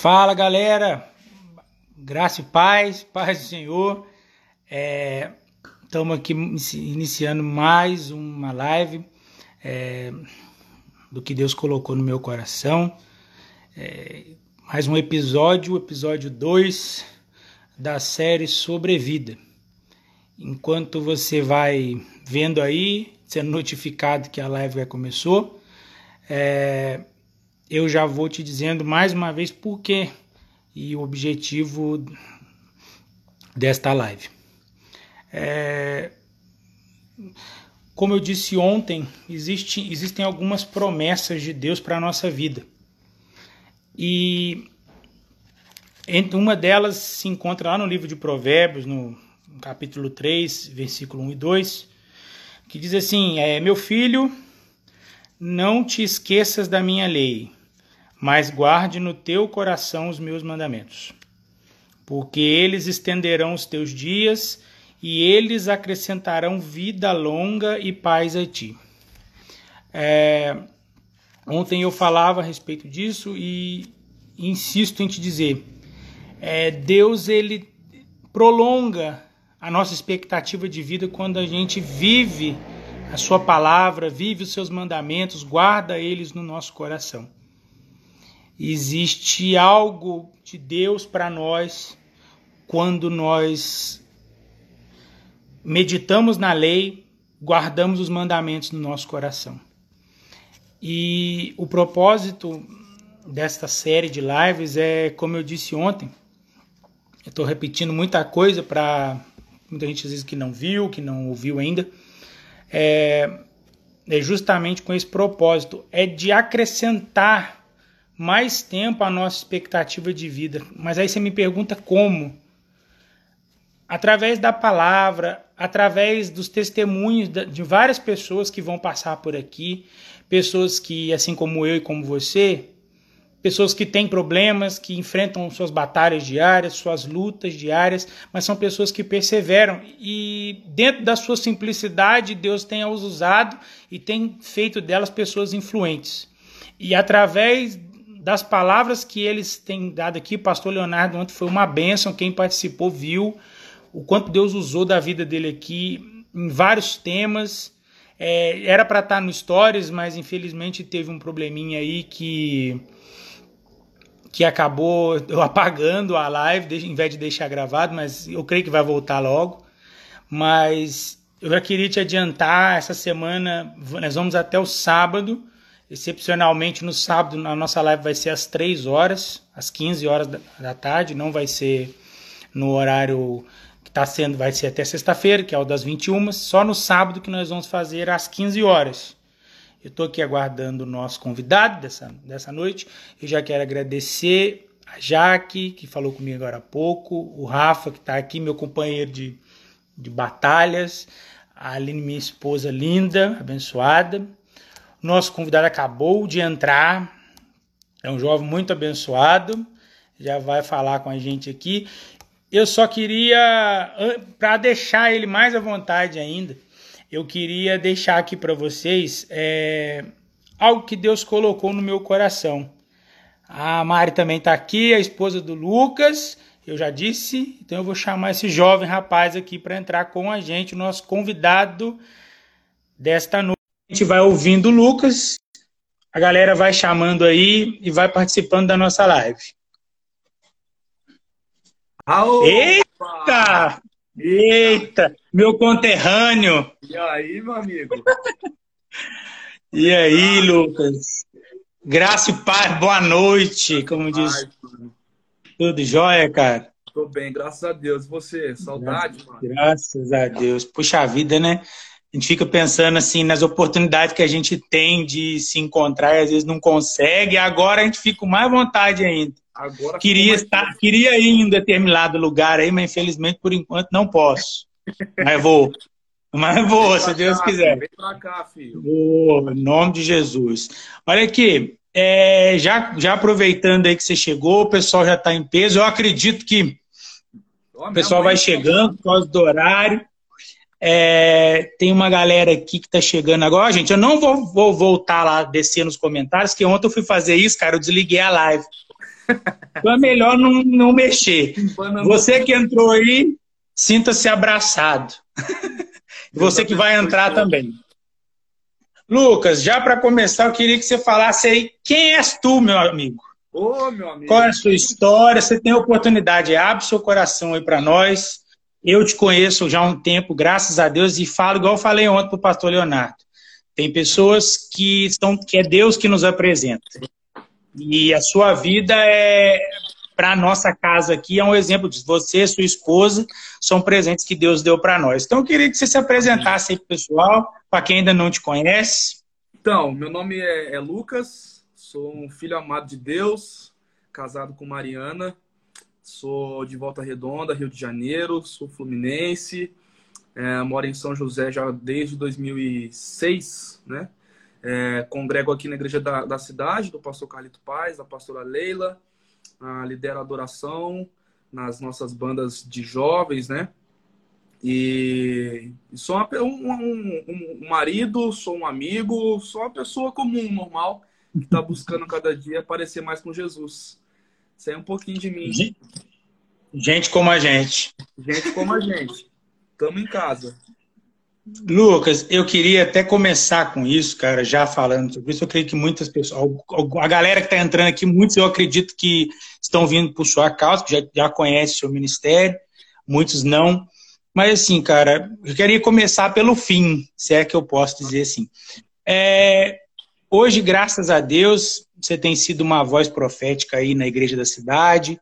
Fala galera, graça e paz, paz do Senhor. Estamos é, aqui iniciando mais uma live é, do que Deus colocou no meu coração. É, mais um episódio, episódio 2 da série Sobrevida. Enquanto você vai vendo aí, sendo notificado que a live já começou, é, eu já vou te dizendo mais uma vez por quê e o objetivo desta live. É, como eu disse ontem, existe, existem algumas promessas de Deus para a nossa vida. E uma delas se encontra lá no livro de Provérbios, no capítulo 3, versículo 1 e 2, que diz assim: é, Meu filho, não te esqueças da minha lei mas guarde no teu coração os meus mandamentos, porque eles estenderão os teus dias e eles acrescentarão vida longa e paz a ti. É, ontem eu falava a respeito disso e insisto em te dizer, é, Deus ele prolonga a nossa expectativa de vida quando a gente vive a sua palavra, vive os seus mandamentos, guarda eles no nosso coração. Existe algo de Deus para nós quando nós meditamos na lei, guardamos os mandamentos no nosso coração. E o propósito desta série de lives é, como eu disse ontem, eu estou repetindo muita coisa para muita gente às vezes que não viu, que não ouviu ainda, é, é justamente com esse propósito, é de acrescentar mais tempo a nossa expectativa de vida. Mas aí você me pergunta como? Através da palavra, através dos testemunhos de várias pessoas que vão passar por aqui, pessoas que, assim como eu e como você, pessoas que têm problemas, que enfrentam suas batalhas diárias, suas lutas diárias, mas são pessoas que perseveram e dentro da sua simplicidade Deus tem as usado e tem feito delas pessoas influentes. E através das palavras que eles têm dado aqui, pastor Leonardo ontem foi uma bênção, quem participou viu o quanto Deus usou da vida dele aqui em vários temas. É, era para estar tá no Stories, mas infelizmente teve um probleminha aí que que acabou apagando a live, em vez de deixar gravado, mas eu creio que vai voltar logo. Mas eu já queria te adiantar, essa semana nós vamos até o sábado Excepcionalmente, no sábado, a nossa live vai ser às 3 horas, às 15 horas da tarde, não vai ser no horário que está sendo, vai ser até sexta-feira, que é o das 21, só no sábado que nós vamos fazer às 15 horas. Eu estou aqui aguardando o nosso convidado dessa, dessa noite. Eu já quero agradecer a Jaque, que falou comigo agora há pouco, o Rafa, que está aqui, meu companheiro de, de batalhas, a Aline, minha esposa linda, abençoada, nosso convidado acabou de entrar, é um jovem muito abençoado, já vai falar com a gente aqui. Eu só queria, para deixar ele mais à vontade ainda, eu queria deixar aqui para vocês é, algo que Deus colocou no meu coração. A Mari também está aqui, a esposa do Lucas, eu já disse, então eu vou chamar esse jovem rapaz aqui para entrar com a gente, nosso convidado desta noite gente vai ouvindo o Lucas, a galera vai chamando aí e vai participando da nossa live. Aô, Eita! Eita! Meu conterrâneo! E aí, meu amigo? e aí, Lucas? Graça e paz, boa noite, como diz. Ai, Tudo jóia, cara? Tô bem, graças a Deus. Você, saudade, graças, mano? Graças a Deus. Puxa vida, né? A gente fica pensando assim nas oportunidades que a gente tem de se encontrar e às vezes não consegue. Agora a gente fica com mais vontade ainda. Agora queria estar, queria ir em um determinado lugar aí, mas infelizmente por enquanto não posso. mas vou. Mas vou, se Deus cá, quiser. Vem pra cá, filho. Vou, em nome de Jesus. Olha aqui, é, já, já aproveitando aí que você chegou, o pessoal já está em peso. Eu acredito que o pessoal vai tá chegando por causa do horário. É, tem uma galera aqui que está chegando agora. Gente, eu não vou, vou, voltar lá, descer nos comentários, que ontem eu fui fazer isso, cara, eu desliguei a live. Então é melhor não, não mexer. Você que entrou aí, sinta-se abraçado. Você que vai entrar também. Lucas, já para começar, eu queria que você falasse aí quem és tu, meu amigo. Ô, meu amigo. Qual é a sua história? Você tem a oportunidade, abre seu coração aí para nós. Eu te conheço já há um tempo, graças a Deus, e falo igual falei ontem para o pastor Leonardo. Tem pessoas que estão, que é Deus que nos apresenta. E a sua vida é para a nossa casa aqui é um exemplo disso. Você sua esposa são presentes que Deus deu para nós. Então eu queria que você se apresentasse aí para o pessoal, para quem ainda não te conhece. Então, meu nome é, é Lucas, sou um filho amado de Deus, casado com Mariana, sou de Volta Redonda, Rio de Janeiro, sou fluminense, é, moro em São José já desde 2006, né? É, congrego aqui na igreja da, da, cidade, do pastor Carlito Paz, da pastora Leila, a, lidero a adoração nas nossas bandas de jovens, né? E, e sou uma, um, um, um, marido, sou um amigo, sou uma pessoa comum, normal, que está buscando cada dia parecer mais com Jesus. É um pouquinho de mim. Gente como a gente. Gente como a gente. Estamos em casa. Lucas, eu queria até começar com isso, cara, já falando sobre isso. Eu creio que muitas pessoas, a galera que está entrando aqui, muitos eu acredito que estão vindo por sua causa, que já, já conhece o seu ministério, muitos não. Mas assim, cara, eu queria começar pelo fim, se é que eu posso dizer assim. É, hoje, graças a Deus, você tem sido uma voz profética aí na igreja da cidade.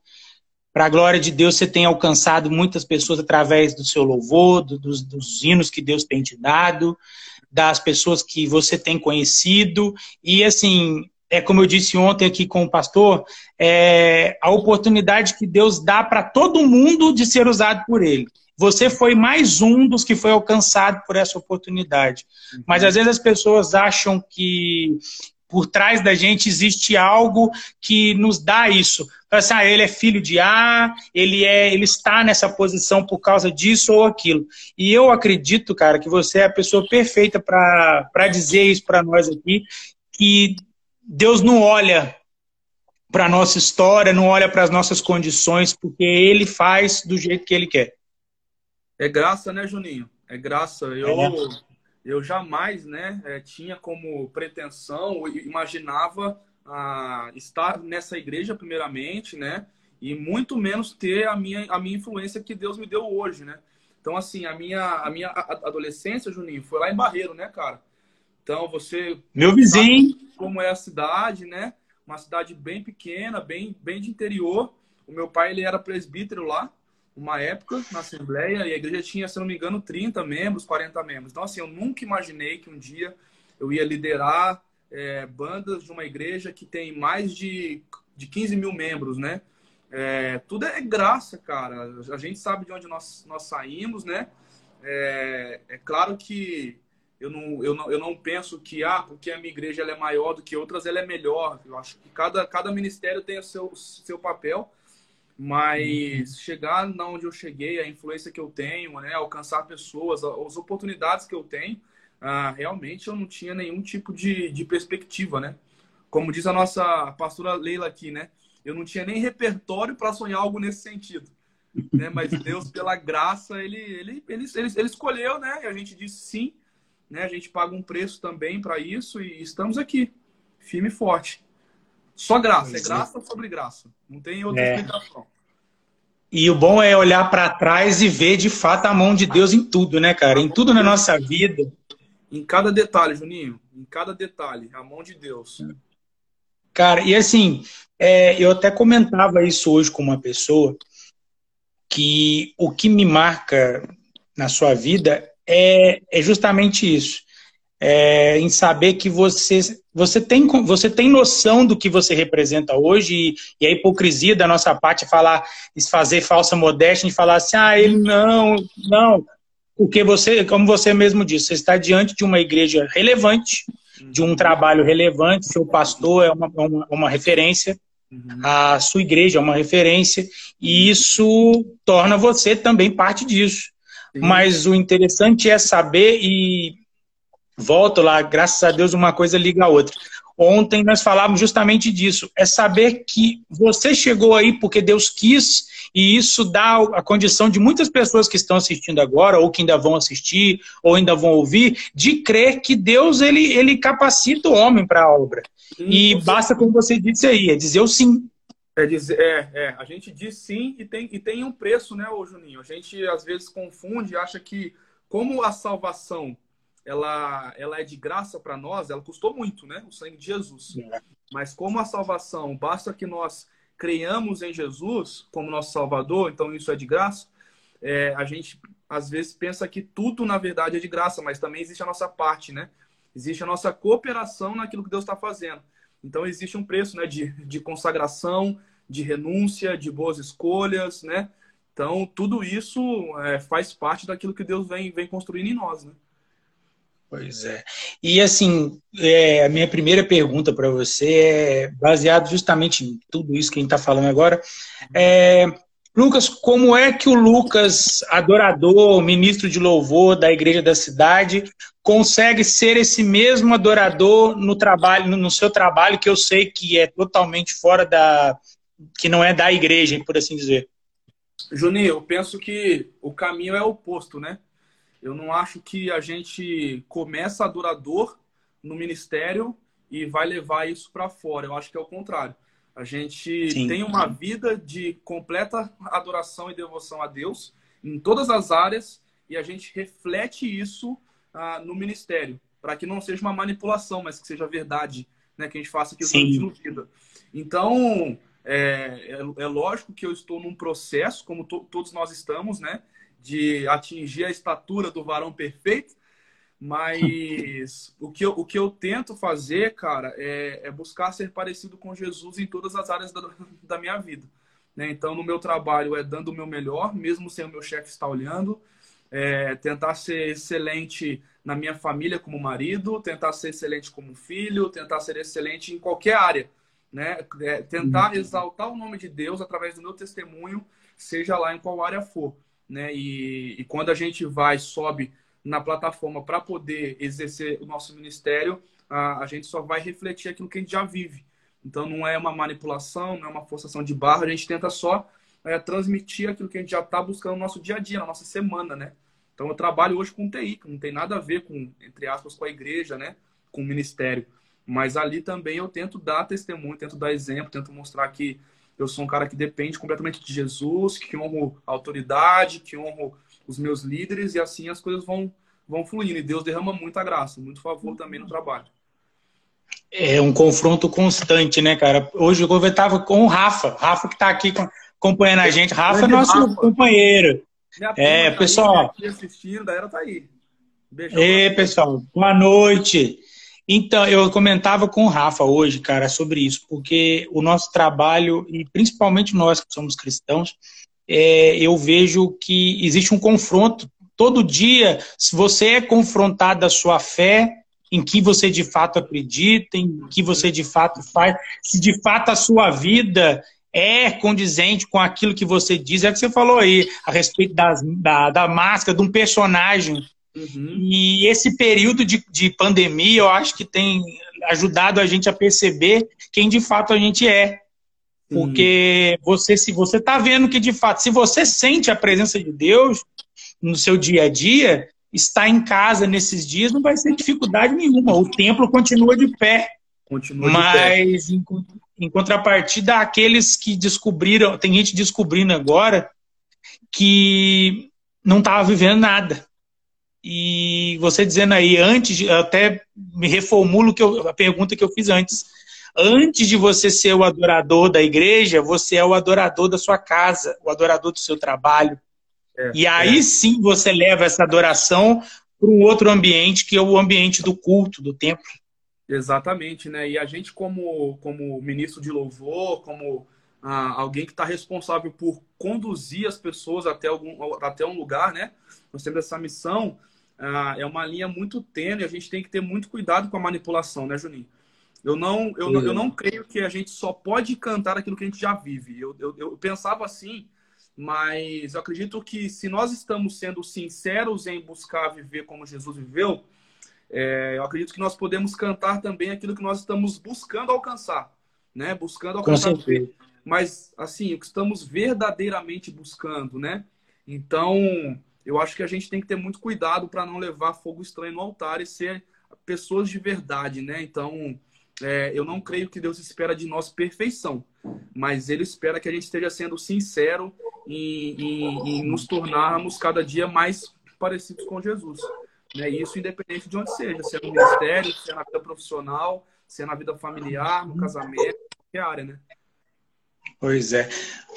Para a glória de Deus, você tem alcançado muitas pessoas através do seu louvor, do, dos, dos hinos que Deus tem te dado, das pessoas que você tem conhecido. E, assim, é como eu disse ontem aqui com o pastor, é a oportunidade que Deus dá para todo mundo de ser usado por Ele. Você foi mais um dos que foi alcançado por essa oportunidade. Mas às vezes as pessoas acham que por trás da gente existe algo que nos dá isso. Assim, ah, ele é filho de A, ele é, ele está nessa posição por causa disso ou aquilo. E eu acredito, cara, que você é a pessoa perfeita para dizer isso para nós aqui, que Deus não olha para a nossa história, não olha para as nossas condições, porque Ele faz do jeito que Ele quer. É graça, né, Juninho? É graça. Eu, é eu jamais né, é, tinha como pretensão, imaginava ah, estar nessa igreja primeiramente, né? E muito menos ter a minha, a minha influência que Deus me deu hoje, né? Então, assim, a minha, a minha adolescência, Juninho, foi lá em Barreiro, né, cara? Então, você... Meu vizinho! Como é a cidade, né? Uma cidade bem pequena, bem, bem de interior. O meu pai, ele era presbítero lá, uma época na Assembleia e a igreja tinha, se não me engano, 30 membros, 40 membros. Então, assim, eu nunca imaginei que um dia eu ia liderar é, bandas de uma igreja que tem mais de, de 15 mil membros, né? É, tudo é graça, cara. A gente sabe de onde nós, nós saímos, né? É, é claro que eu não, eu, não, eu não penso que, ah, porque a minha igreja ela é maior do que outras, ela é melhor. Eu acho que cada, cada ministério tem o seu, seu papel. Mas chegar na onde eu cheguei, a influência que eu tenho, né, alcançar pessoas, as oportunidades que eu tenho, ah, realmente eu não tinha nenhum tipo de, de perspectiva, né? Como diz a nossa pastora Leila aqui, né? Eu não tinha nem repertório para sonhar algo nesse sentido. Né? Mas Deus, pela graça, ele, ele, ele, ele, ele escolheu, né? E a gente disse sim. Né? A gente paga um preço também para isso e estamos aqui, firme e forte. Só graça, é graça sobre graça. Não tem outra é. explicação. E o bom é olhar para trás e ver de fato a mão de Deus em tudo, né, cara? Em tudo na nossa vida. Em cada detalhe, Juninho. Em cada detalhe. A mão de Deus. Cara, e assim, é, eu até comentava isso hoje com uma pessoa que o que me marca na sua vida é, é justamente isso é, em saber que você, você, tem, você tem noção do que você representa hoje e, e a hipocrisia da nossa parte é falar, fazer falsa modéstia e falar assim, ah, ele não, não. Porque você, como você mesmo disse, você está diante de uma igreja relevante, de um trabalho relevante, seu pastor é uma, uma, uma referência, uhum. a sua igreja é uma referência, e isso torna você também parte disso. Mas o interessante é saber e volto lá, graças a Deus, uma coisa liga a outra. Ontem nós falávamos justamente disso. É saber que você chegou aí porque Deus quis, e isso dá a condição de muitas pessoas que estão assistindo agora, ou que ainda vão assistir, ou ainda vão ouvir, de crer que Deus ele, ele capacita o homem para a obra. Sim, e basta, como você disse aí, é dizer o sim. É, dizer, é, é, a gente diz sim e tem, e tem um preço, né, ô Juninho? A gente às vezes confunde, acha que como a salvação ela, ela é de graça para nós, ela custou muito, né? O sangue de Jesus. É. Mas como a salvação, basta que nós creiamos em Jesus como nosso Salvador, então isso é de graça. É, a gente às vezes pensa que tudo na verdade é de graça, mas também existe a nossa parte, né? Existe a nossa cooperação naquilo que Deus está fazendo. Então existe um preço, né? De, de consagração, de renúncia, de boas escolhas, né? Então tudo isso é, faz parte daquilo que Deus vem, vem construindo em nós, né? Pois é. E assim, é, a minha primeira pergunta para você é baseado justamente em tudo isso que a gente está falando agora. É, Lucas, como é que o Lucas, adorador, ministro de louvor da igreja da cidade, consegue ser esse mesmo adorador no trabalho, no seu trabalho, que eu sei que é totalmente fora da. que não é da igreja, por assim dizer? Juninho, eu penso que o caminho é oposto, né? Eu não acho que a gente começa adorador no ministério e vai levar isso para fora. Eu acho que é o contrário. A gente Sim. tem uma vida de completa adoração e devoção a Deus em todas as áreas e a gente reflete isso ah, no ministério, para que não seja uma manipulação, mas que seja verdade, né? que a gente faça aquilo que a gente vida. Então, é, é, é, lógico que eu estou num processo, como to todos nós estamos, né? De atingir a estatura do varão perfeito, mas o que, eu, o que eu tento fazer, cara, é, é, buscar ser parecido com Jesus em todas as áreas da, da minha vida. Né? Então, no meu trabalho é dando o meu melhor, mesmo sem o meu chefe estar olhando, é, tentar ser excelente na minha família como marido, tentar ser excelente como filho, tentar ser excelente em qualquer área. Né? É, tentar uhum. exaltar o nome de Deus através do meu testemunho, seja lá em qual área for né? E, e quando a gente vai, sobe na plataforma para poder exercer o nosso ministério, a, a gente só vai refletir aquilo que a gente já vive. Então não é uma manipulação, não é uma forçação de barra, a gente tenta só é, transmitir aquilo que a gente já está buscando no nosso dia a dia, na nossa semana, né? Então eu trabalho hoje com TI, que não tem nada a ver com, entre aspas, com a igreja, né? Com o ministério. Mas ali também eu tento dar testemunho, tento dar exemplo, tento mostrar que eu sou um cara que depende completamente de Jesus, que honro a autoridade, que honro os meus líderes, e assim as coisas vão, vão fluindo. E Deus derrama muita graça, muito favor também no trabalho. É um confronto constante, né, cara? Hoje eu estava com o Rafa, Rafa que está aqui acompanhando a gente. Rafa é nosso Rafa. companheiro. É, tá pessoal. Aí, assistindo, da era tá aí. Beijão. Ei, pessoal, boa noite. Então, eu comentava com o Rafa hoje, cara, sobre isso, porque o nosso trabalho, e principalmente nós que somos cristãos, é, eu vejo que existe um confronto. Todo dia, se você é confrontado da sua fé, em que você de fato acredita, em que você de fato faz, se de fato a sua vida é condizente com aquilo que você diz, é o que você falou aí, a respeito das, da, da máscara, de um personagem Uhum. E esse período de, de pandemia, eu acho que tem ajudado a gente a perceber quem de fato a gente é. Porque você, se você está vendo que de fato, se você sente a presença de Deus no seu dia a dia, estar em casa nesses dias não vai ser dificuldade nenhuma. O templo continua de pé. Continua Mas, de pé. Em, em contrapartida, aqueles que descobriram, tem gente descobrindo agora que não estava vivendo nada. E você dizendo aí, antes, até me reformulo que eu, a pergunta que eu fiz antes. Antes de você ser o adorador da igreja, você é o adorador da sua casa, o adorador do seu trabalho. É, e aí é. sim você leva essa adoração para um outro ambiente, que é o ambiente do culto, do templo. Exatamente, né? E a gente, como, como ministro de louvor, como ah, alguém que está responsável por conduzir as pessoas até, algum, até um lugar, né? Nós temos essa missão, ah, é uma linha muito tênue, a gente tem que ter muito cuidado com a manipulação, né, Juninho? Eu não, eu, não, eu não creio que a gente só pode cantar aquilo que a gente já vive. Eu, eu, eu pensava assim, mas eu acredito que se nós estamos sendo sinceros em buscar viver como Jesus viveu, é, eu acredito que nós podemos cantar também aquilo que nós estamos buscando alcançar, né? Buscando alcançar. Mas, assim, o que estamos verdadeiramente buscando, né? Então, eu acho que a gente tem que ter muito cuidado para não levar fogo estranho no altar e ser pessoas de verdade, né? Então, é, eu não creio que Deus espera de nós perfeição, mas Ele espera que a gente esteja sendo sincero em nos tornarmos cada dia mais parecidos com Jesus. Né? Isso independente de onde seja, se é no ministério, se é na vida profissional, se é na vida familiar, no casamento, qualquer área, né? Pois é.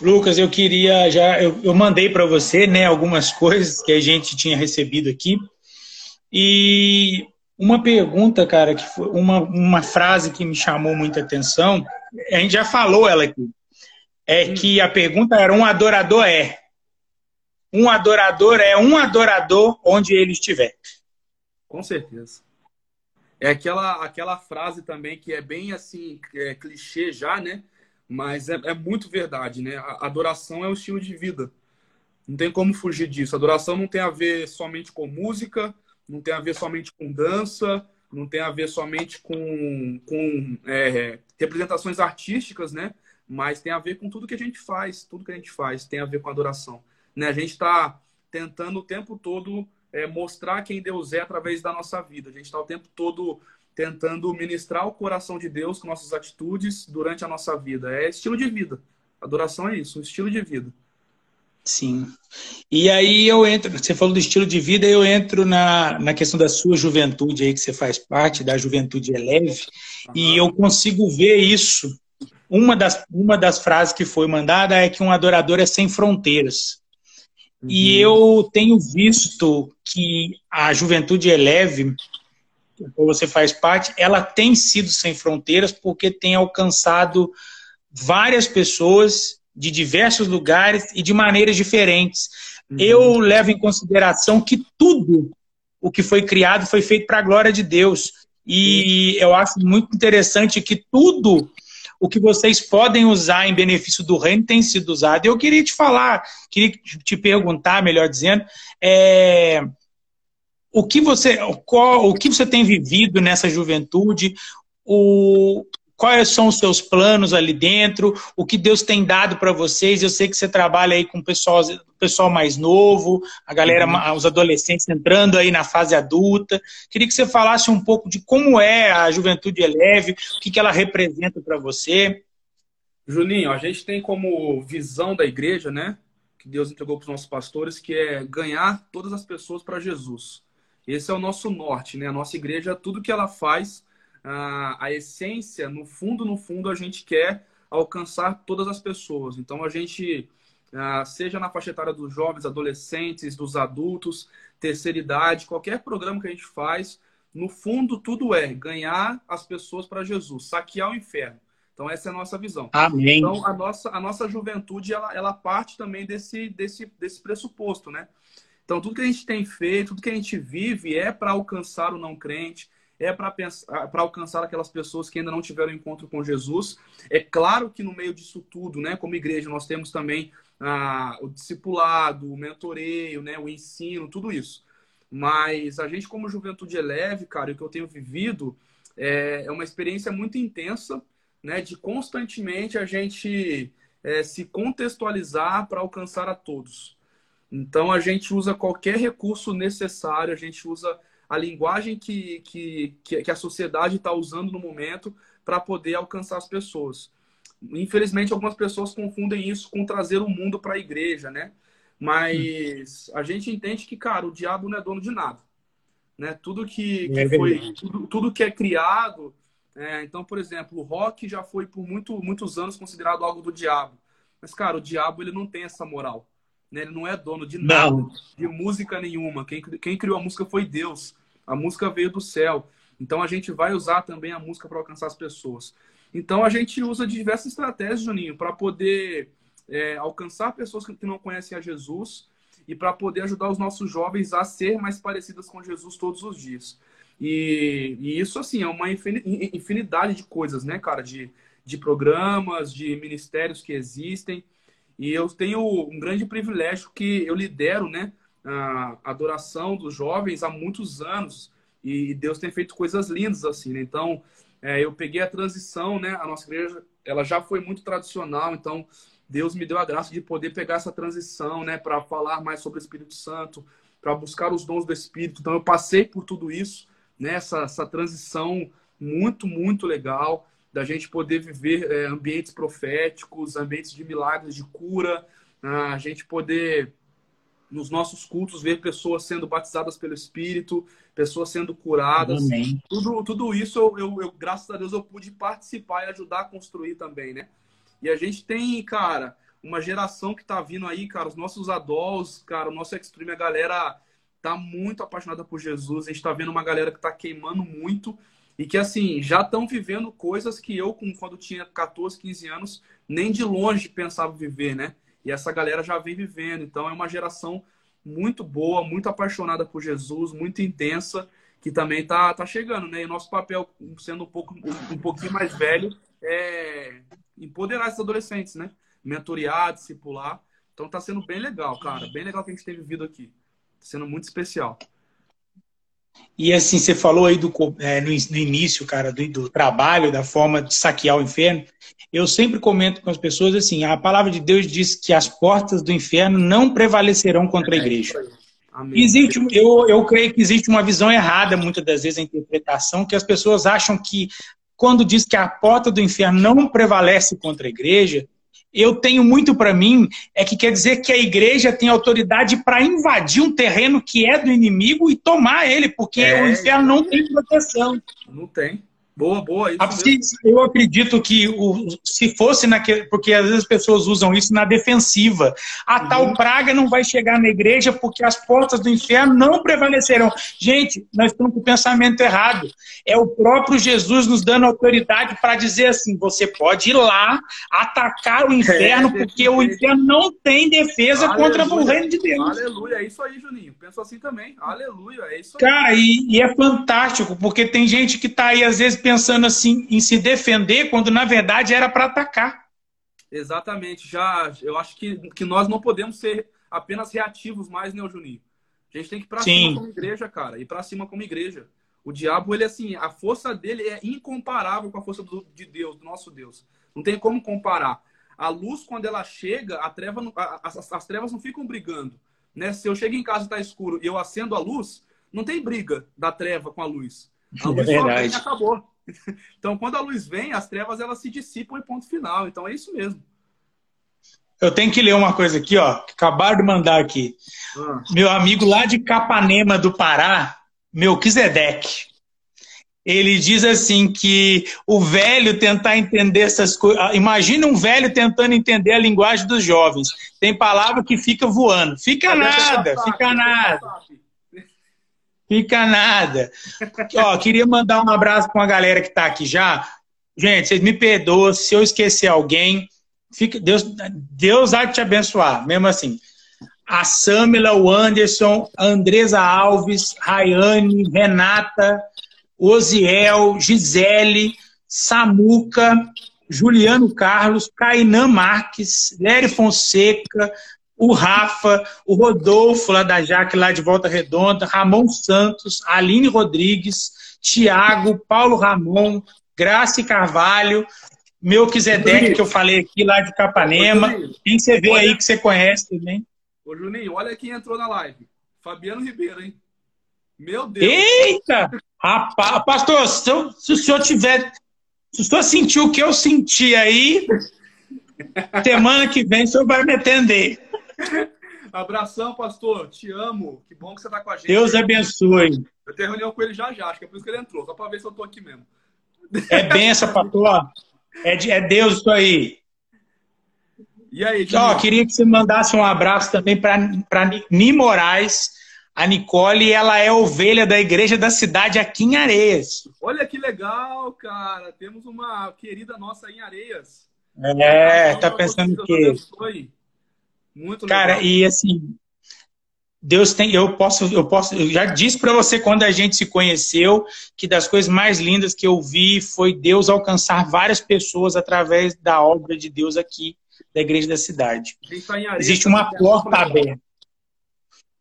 Lucas, eu queria já. Eu, eu mandei para você né, algumas coisas que a gente tinha recebido aqui. E uma pergunta, cara, que foi uma, uma frase que me chamou muita atenção, a gente já falou ela aqui. É hum. que a pergunta era: um adorador é. Um adorador é um adorador onde ele estiver. Com certeza. É aquela, aquela frase também que é bem assim, é, clichê já, né? Mas é, é muito verdade, né? A adoração é um estilo de vida. Não tem como fugir disso. A adoração não tem a ver somente com música, não tem a ver somente com dança, não tem a ver somente com, com é, representações artísticas, né? Mas tem a ver com tudo que a gente faz, tudo que a gente faz tem a ver com adoração. Né? A gente está tentando o tempo todo é, mostrar quem Deus é através da nossa vida. A gente está o tempo todo tentando ministrar o coração de Deus com nossas atitudes durante a nossa vida. É estilo de vida. Adoração é isso, um estilo de vida. Sim. E aí eu entro, você falou do estilo de vida, eu entro na, na questão da sua juventude aí, que você faz parte, da juventude eleve, uhum. e eu consigo ver isso. Uma das, uma das frases que foi mandada é que um adorador é sem fronteiras. Uhum. E eu tenho visto que a juventude eleve, que você faz parte, ela tem sido sem fronteiras porque tem alcançado várias pessoas de diversos lugares e de maneiras diferentes. Uhum. Eu levo em consideração que tudo o que foi criado foi feito para a glória de Deus. E eu acho muito interessante que tudo o que vocês podem usar em benefício do reino tem sido usado. Eu queria te falar, queria te perguntar, melhor dizendo, é, o que você, qual, o que você tem vivido nessa juventude? O, quais são os seus planos ali dentro, o que Deus tem dado para vocês. Eu sei que você trabalha aí com o pessoal, pessoal mais novo, a galera, uhum. os adolescentes entrando aí na fase adulta. Queria que você falasse um pouco de como é a Juventude Eleve, o que, que ela representa para você. Juninho, a gente tem como visão da igreja, né, que Deus entregou para os nossos pastores, que é ganhar todas as pessoas para Jesus. Esse é o nosso norte, né? A nossa igreja, tudo que ela faz a, a essência, no fundo, no fundo, a gente quer alcançar todas as pessoas. Então, a gente, seja na faixa etária dos jovens, adolescentes, dos adultos, terceira idade, qualquer programa que a gente faz, no fundo, tudo é ganhar as pessoas para Jesus, saquear o inferno. Então, essa é a nossa visão. Amém. Então, a nossa, a nossa juventude, ela, ela parte também desse, desse, desse pressuposto, né? Então, tudo que a gente tem feito, tudo que a gente vive é para alcançar o não crente, é para alcançar aquelas pessoas que ainda não tiveram encontro com Jesus. É claro que no meio disso tudo, né, como igreja, nós temos também ah, o discipulado, o mentoreio, né, o ensino, tudo isso. Mas a gente, como juventude eleve, cara, o que eu tenho vivido é, é uma experiência muito intensa, né, de constantemente a gente é, se contextualizar para alcançar a todos. Então a gente usa qualquer recurso necessário, a gente usa a linguagem que, que, que a sociedade está usando no momento para poder alcançar as pessoas. Infelizmente, algumas pessoas confundem isso com trazer o mundo para a igreja, né? Mas a gente entende que, cara, o diabo não é dono de nada. Né? Tudo que, que é foi, tudo, tudo, que é criado. É, então, por exemplo, o rock já foi por muito, muitos anos considerado algo do diabo. Mas, cara, o diabo ele não tem essa moral. Né? Ele não é dono de nada, não. de música nenhuma. Quem, quem criou a música foi Deus. A música veio do céu. Então a gente vai usar também a música para alcançar as pessoas. Então a gente usa diversas estratégias, Juninho, para poder é, alcançar pessoas que não conhecem a Jesus e para poder ajudar os nossos jovens a ser mais parecidas com Jesus todos os dias. E, e, isso, assim, é uma infinidade de coisas, né, cara? De, de programas, de ministérios que existem. E eu tenho um grande privilégio que eu lidero, né? a adoração dos jovens há muitos anos. E Deus tem feito coisas lindas assim, né? Então, é, eu peguei a transição, né? A nossa igreja, ela já foi muito tradicional, então Deus me deu a graça de poder pegar essa transição, né? Para falar mais sobre o Espírito Santo, para buscar os dons do Espírito. Então, eu passei por tudo isso, né? Essa, essa transição muito, muito legal da gente poder viver é, ambientes proféticos, ambientes de milagres, de cura, a gente poder nos nossos cultos ver pessoas sendo batizadas pelo Espírito, pessoas sendo curadas. Amém. Tudo, tudo isso, eu, eu, eu, graças a Deus, eu pude participar e ajudar a construir também, né? E a gente tem, cara, uma geração que tá vindo aí, cara, os nossos adultos, cara, o nosso Extreme, a galera tá muito apaixonada por Jesus. A gente tá vendo uma galera que tá queimando muito e que, assim, já estão vivendo coisas que eu, quando tinha 14, 15 anos, nem de longe pensava viver, né? E essa galera já vem vivendo. Então é uma geração muito boa, muito apaixonada por Jesus, muito intensa, que também tá, tá chegando, né? E nosso papel, sendo um, pouco, um pouquinho mais velho, é empoderar esses adolescentes, né? Mentorear, discipular. Então tá sendo bem legal, cara. Bem legal que a gente tem vivido aqui. Tá sendo muito especial. E assim, você falou aí do, é, no, no, início, cara, do, do, trabalho, da forma de saquear o inferno. Eu sempre comento com as pessoas assim: a palavra de Deus diz que as portas do inferno não prevalecerão contra a é igreja. Existe, eu, eu creio que existe uma visão errada, muitas das vezes, a interpretação, que as pessoas acham que quando diz que a porta do inferno não prevalece contra a igreja, eu tenho muito para mim é que quer dizer que a igreja tem autoridade para invadir um terreno que é do inimigo e tomar ele, porque é, o inferno não tem proteção. Não tem. Boa, boa. Isso eu acredito que o, se fosse naquele. Porque às vezes as pessoas usam isso na defensiva. A uhum. tal praga não vai chegar na igreja porque as portas do inferno não prevalecerão. Gente, nós estamos com o pensamento errado. É o próprio Jesus nos dando autoridade para dizer assim: você pode ir lá atacar o inferno, é, porque o inferno não tem defesa Aleluia. contra o reino de Deus. Aleluia, é isso aí, Juninho. Penso assim também. Aleluia, é isso aí. Cara, e, e é fantástico, porque tem gente que está aí, às vezes, pensando assim em se defender, quando na verdade era para atacar. Exatamente. Já, eu acho que, que nós não podemos ser apenas reativos mais, né, Juninho? A gente tem que ir pra Sim. cima como igreja, cara. Ir pra cima como igreja. O diabo, ele assim, a força dele é incomparável com a força do, de Deus, do nosso Deus. Não tem como comparar. A luz, quando ela chega, a treva, a, as, as, trevas não ficam brigando. Né? Se eu chego em casa e está escuro e eu acendo a luz, não tem briga da treva com a luz. A luz é verdade. Vem, acabou. Então, quando a luz vem, as trevas elas se dissipam em ponto final. Então, é isso mesmo. Eu tenho que ler uma coisa aqui, ó. Acabaram de mandar aqui. Ah. Meu amigo lá de Capanema do Pará, Melquisedeque. Ele diz assim que o velho tentar entender essas coisas. Ah, imagina um velho tentando entender a linguagem dos jovens. Tem palavra que fica voando. Fica nada, fica nada. Fica nada. Ó, queria mandar um abraço para uma galera que está aqui já. Gente, vocês me perdoam se eu esquecer alguém. Fica, Deus, Deus de te abençoar, mesmo assim. A Samila, o Anderson, a Andresa Alves, Rayane, Renata, Osiel, Gisele, Samuca, Juliano Carlos, Cainã Marques, Léry Fonseca, o Rafa, o Rodolfo lá da Jaque, lá de Volta Redonda, Ramon Santos, Aline Rodrigues, Tiago, Paulo Ramon, Graça Carvalho, meu Quisedeque, que eu falei aqui lá de Capanema. Quem você vê olha... aí que você conhece também? Ô, Juninho, olha quem entrou na live. Fabiano Ribeiro, hein? Meu Deus! Eita! Rapaz, pastor, se, eu, se o senhor tiver. Se o senhor sentiu o que eu senti aí, semana que vem o senhor vai me atender. Abração, pastor. Te amo. Que bom que você está com a gente. Deus abençoe. Eu tenho reunião com ele já já, acho que é por isso que ele entrou, só para ver se eu estou aqui mesmo. É benção, pastor. É, de, é Deus isso aí. E aí, Ó, queria que você mandasse um abraço também para Ni Moraes, a Nicole, ela é ovelha da igreja da cidade aqui em Areias. Olha que legal, cara. Temos uma querida nossa aí em Areias. É, tá pensando que. Muito legal. Cara, e assim, Deus tem, eu posso, eu posso, eu já disse para você quando a gente se conheceu que das coisas mais lindas que eu vi foi Deus alcançar várias pessoas através da obra de Deus aqui da igreja da cidade. Tá Existe uma porta aberta.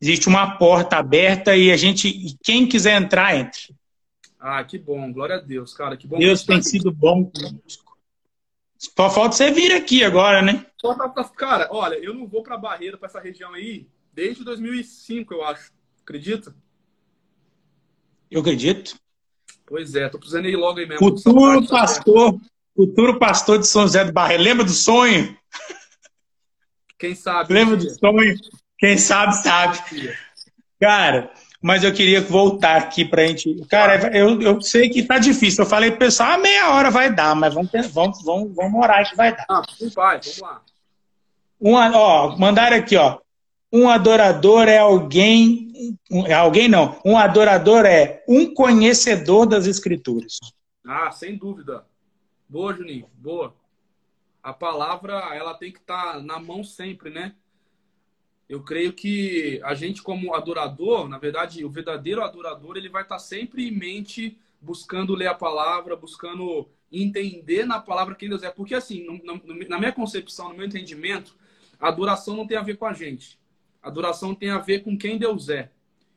existe uma porta aberta e a gente, quem quiser entrar, entre. Ah, que bom, glória a Deus, cara, que bom. Deus tem sido bom Só falta você vir aqui agora, né? Cara, olha, eu não vou para Barreira, para essa região aí, desde 2005, eu acho. Acredita? Eu acredito. Pois é, tô precisando ir logo aí mesmo. Futuro pastor, futuro pastor de São José do Barreiro. Lembra do sonho? Quem sabe? Lembra do sonho? Quem sabe, sabe. Cara, mas eu queria voltar aqui pra gente. Cara, eu, eu sei que tá difícil. Eu falei pro pessoal, ah, meia hora vai dar, mas vamos, vamos, vamos, vamos orar que vai dar. Ah, vai, vamos lá. Uma, ó, mandaram aqui, ó. Um adorador é alguém. É alguém não. Um adorador é um conhecedor das escrituras. Ah, sem dúvida. Boa, Juninho. Boa. A palavra, ela tem que estar tá na mão sempre, né? Eu creio que a gente como adorador, na verdade, o verdadeiro adorador, ele vai estar sempre em mente buscando ler a palavra, buscando entender na palavra quem Deus é. Porque assim, na minha concepção, no meu entendimento, a adoração não tem a ver com a gente. A adoração tem a ver com quem Deus é.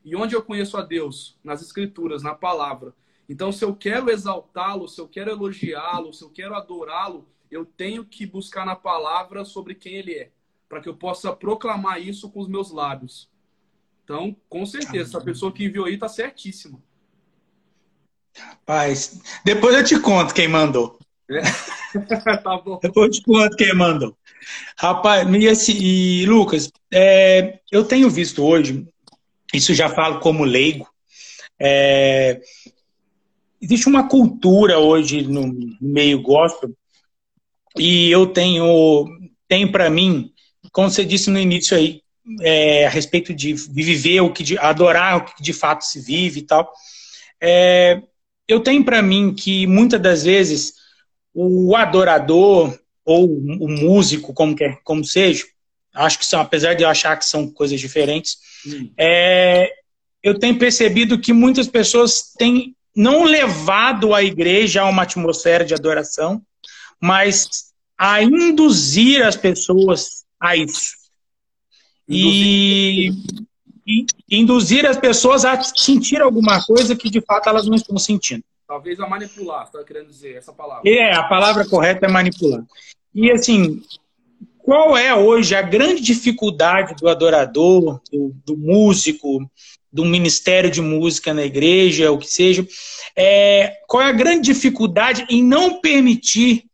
E onde eu conheço a Deus? Nas escrituras, na palavra. Então, se eu quero exaltá-lo, se eu quero elogiá-lo, se eu quero adorá-lo, eu tenho que buscar na palavra sobre quem ele é para que eu possa proclamar isso com os meus lábios. Então, com certeza, essa pessoa que enviou aí está certíssima. Rapaz, depois eu te conto quem mandou. É. tá bom. Depois eu te conto quem mandou. Rapaz, e, e Lucas, é, eu tenho visto hoje, isso já falo como leigo, é, existe uma cultura hoje no meio gospel e eu tenho, tenho para mim como você disse no início aí, é, a respeito de viver o que de, adorar o que de fato se vive e tal. É, eu tenho para mim que muitas das vezes o adorador ou o músico, como quer, como seja, acho que são, apesar de eu achar que são coisas diferentes, hum. é, eu tenho percebido que muitas pessoas têm não levado a igreja a uma atmosfera de adoração, mas a induzir as pessoas a isso. E, e, induzir as pessoas a sentir alguma coisa que de fato elas não estão sentindo. Talvez a manipular, você está querendo dizer essa palavra. É, a palavra correta é manipular. E assim, qual é hoje a grande dificuldade do adorador, do, do músico, do ministério de música na igreja, o que seja? É, qual é a grande dificuldade em não permitir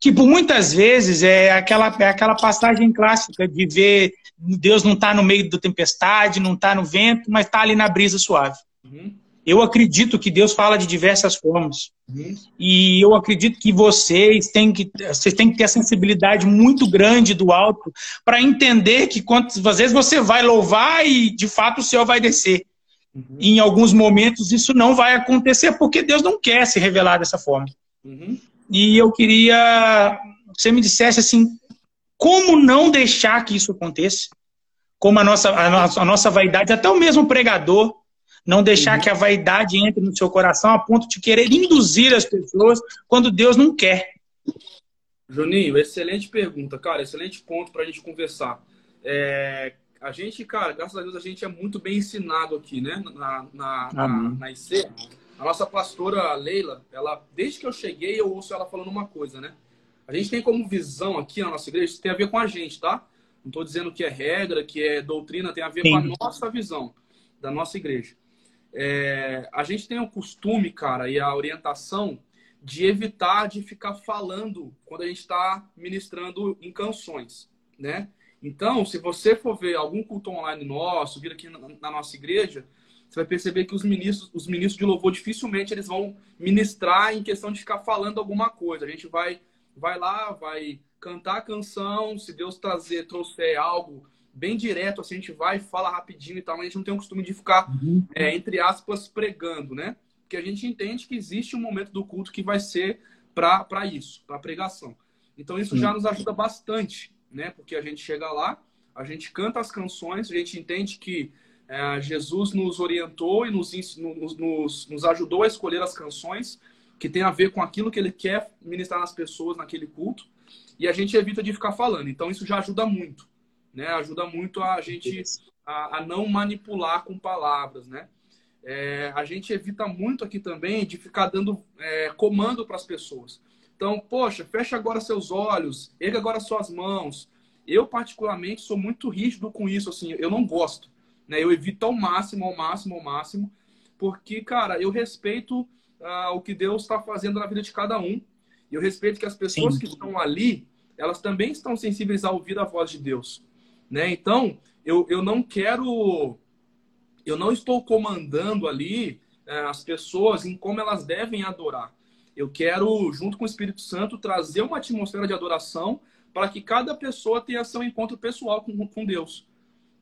que por muitas vezes é aquela, é aquela passagem clássica de ver Deus não está no meio da tempestade, não está no vento, mas está ali na brisa suave. Uhum. Eu acredito que Deus fala de diversas formas. Uhum. E eu acredito que vocês têm que, vocês têm que ter a sensibilidade muito grande do alto para entender que quantas vezes você vai louvar e de fato o céu vai descer. Uhum. E em alguns momentos isso não vai acontecer porque Deus não quer se revelar dessa forma. Uhum. E eu queria que você me dissesse assim, como não deixar que isso aconteça? Como a nossa, a nossa, a nossa vaidade, até o mesmo pregador, não deixar uhum. que a vaidade entre no seu coração a ponto de querer induzir as pessoas quando Deus não quer. Juninho, excelente pergunta, cara, excelente ponto para a gente conversar. É, a gente, cara, graças a Deus a gente é muito bem ensinado aqui, né, na, na, na, na IC. A nossa pastora Leila, ela, desde que eu cheguei, eu ouço ela falando uma coisa, né? A gente tem como visão aqui na nossa igreja, isso tem a ver com a gente, tá? Não estou dizendo que é regra, que é doutrina, tem a ver Sim. com a nossa visão da nossa igreja. É, a gente tem o costume, cara, e a orientação de evitar de ficar falando quando a gente está ministrando em canções, né? Então, se você for ver algum culto online nosso, vir aqui na, na nossa igreja, você vai perceber que os ministros, os ministros de louvor dificilmente eles vão ministrar em questão de ficar falando alguma coisa. A gente vai, vai lá, vai cantar a canção, se Deus trazer, trouxer algo bem direto, assim, a gente vai, fala rapidinho e tal, mas a gente não tem o costume de ficar, uhum. é, entre aspas, pregando, né? Porque a gente entende que existe um momento do culto que vai ser para isso, para pregação. Então isso já nos ajuda bastante, né? Porque a gente chega lá, a gente canta as canções, a gente entende que é, Jesus nos orientou e nos, nos, nos, ajudou a escolher as canções que tem a ver com aquilo que ele quer ministrar nas pessoas naquele culto. E a gente evita de ficar falando. Então, isso já ajuda muito. né? Ajuda muito a gente a, a não manipular com palavras, né? É, a gente evita muito aqui também de ficar dando é, comando para as pessoas. Então, poxa, fecha agora seus olhos, erga agora suas mãos. Eu, particularmente, sou muito rígido com isso, assim, eu não gosto. Né? Eu evito ao máximo, ao máximo, ao máximo, porque, cara, eu respeito uh, o que Deus está fazendo na vida de cada um. E eu respeito que as pessoas Sim. que estão ali, elas também estão sensíveis a ouvir a voz de Deus. Né? Então, eu, eu não quero. Eu não estou comandando ali uh, as pessoas em como elas devem adorar. Eu quero, junto com o Espírito Santo, trazer uma atmosfera de adoração para que cada pessoa tenha seu encontro pessoal com, com Deus.